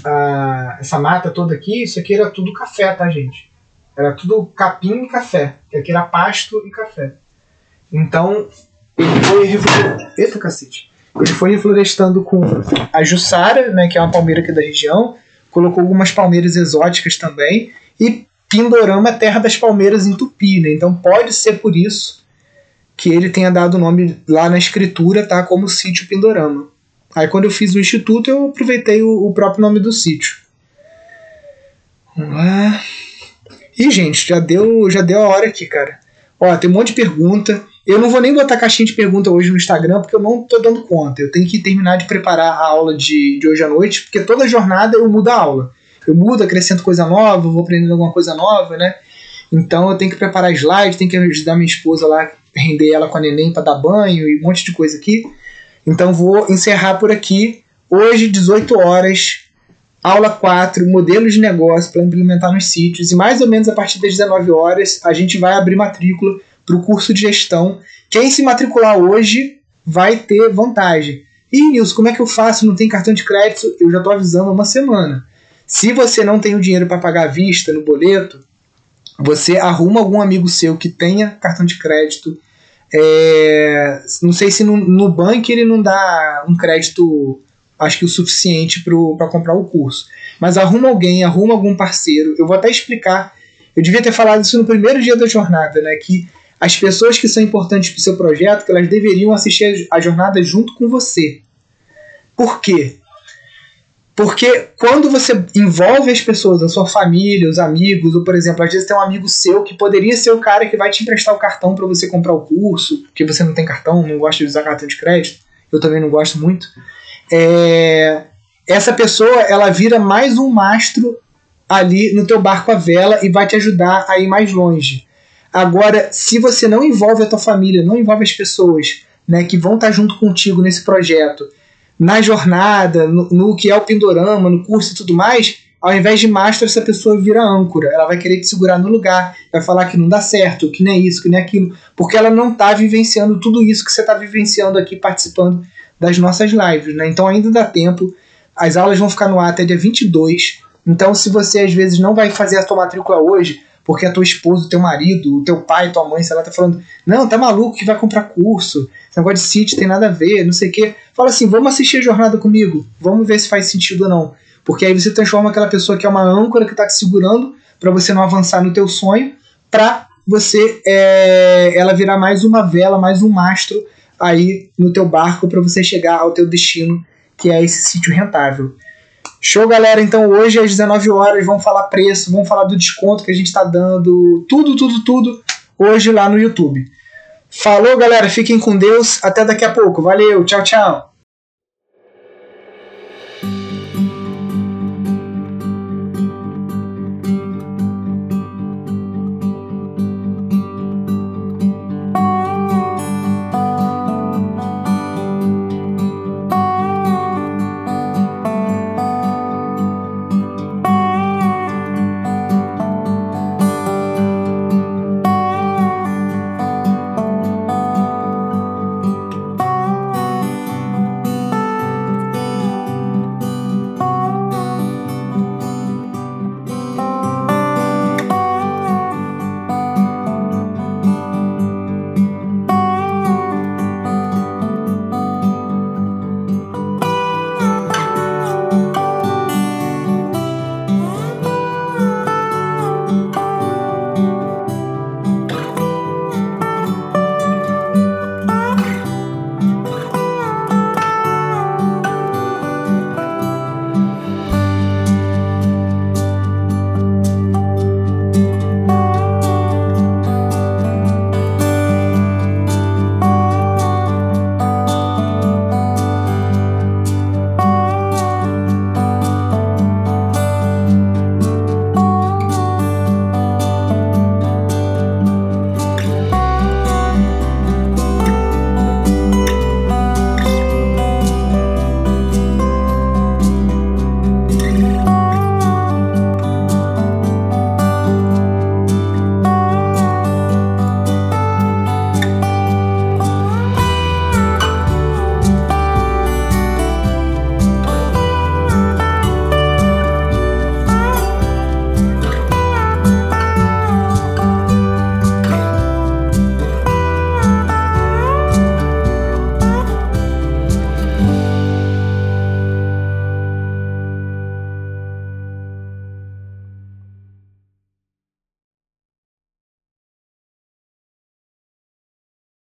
a, essa mata toda aqui, isso aqui era tudo café, tá, gente? Era tudo capim e café. Aqui era pasto e café. Então, ele foi. Eita cacete! Ele foi reflorestando com a Jussara, né, que é uma palmeira aqui da região, colocou algumas palmeiras exóticas também e Pindorama é terra das palmeiras em Tupi, né? Então pode ser por isso que ele tenha dado o nome lá na escritura, tá? Como sítio Pindorama. Aí quando eu fiz o instituto eu aproveitei o, o próprio nome do sítio. Vamos lá. E gente, já deu, já deu a hora aqui, cara. Ó, tem um monte de pergunta. Eu não vou nem botar caixinha de pergunta hoje no Instagram, porque eu não tô dando conta. Eu tenho que terminar de preparar a aula de, de hoje à noite, porque toda jornada eu mudo a aula. Eu mudo, acrescento coisa nova, vou aprendendo alguma coisa nova, né? Então eu tenho que preparar slide, tenho que ajudar minha esposa lá, render ela com a neném para dar banho e um monte de coisa aqui. Então vou encerrar por aqui. Hoje, 18 horas, aula 4, modelos de negócio para implementar nos sítios. E mais ou menos a partir das 19 horas, a gente vai abrir matrícula para o curso de gestão. Quem se matricular hoje vai ter vantagem. E Nilson, como é que eu faço? Não tem cartão de crédito? Eu já estou avisando há uma semana. Se você não tem o dinheiro para pagar à vista no boleto, você arruma algum amigo seu que tenha cartão de crédito. É, não sei se no, no banco ele não dá um crédito, acho que o suficiente para comprar o curso. Mas arruma alguém, arruma algum parceiro. Eu vou até explicar. Eu devia ter falado isso no primeiro dia da jornada, né? Que as pessoas que são importantes para o seu projeto, que elas deveriam assistir a jornada junto com você. Por quê? Porque quando você envolve as pessoas, a sua família, os amigos, ou por exemplo, às vezes tem um amigo seu que poderia ser o cara que vai te emprestar o cartão para você comprar o curso, porque você não tem cartão, não gosta de usar cartão de crédito, eu também não gosto muito. É, essa pessoa ela vira mais um mastro ali no teu barco à vela e vai te ajudar a ir mais longe. Agora, se você não envolve a tua família, não envolve as pessoas né, que vão estar junto contigo nesse projeto, na jornada, no, no que é o Pindorama, no curso e tudo mais, ao invés de mastro, essa pessoa vira âncora. Ela vai querer te segurar no lugar, vai falar que não dá certo, que nem isso, que nem aquilo, porque ela não está vivenciando tudo isso que você está vivenciando aqui participando das nossas lives. Né? Então ainda dá tempo. As aulas vão ficar no ar até dia 22. Então, se você às vezes não vai fazer a sua matrícula hoje, porque a tua esposa, o teu marido, o teu pai, tua mãe, sei lá, tá falando, não, tá maluco que vai comprar curso, esse negócio de sítio tem nada a ver, não sei o quê. Fala assim, vamos assistir a jornada comigo, vamos ver se faz sentido ou não. Porque aí você transforma aquela pessoa que é uma âncora que tá te segurando para você não avançar no teu sonho, pra você, é, ela virar mais uma vela, mais um mastro aí no teu barco para você chegar ao teu destino, que é esse sítio rentável. Show, galera. Então hoje às 19 horas vamos falar preço, vamos falar do desconto que a gente está dando, tudo, tudo, tudo hoje lá no YouTube. Falou, galera. Fiquem com Deus. Até daqui a pouco. Valeu. Tchau, tchau.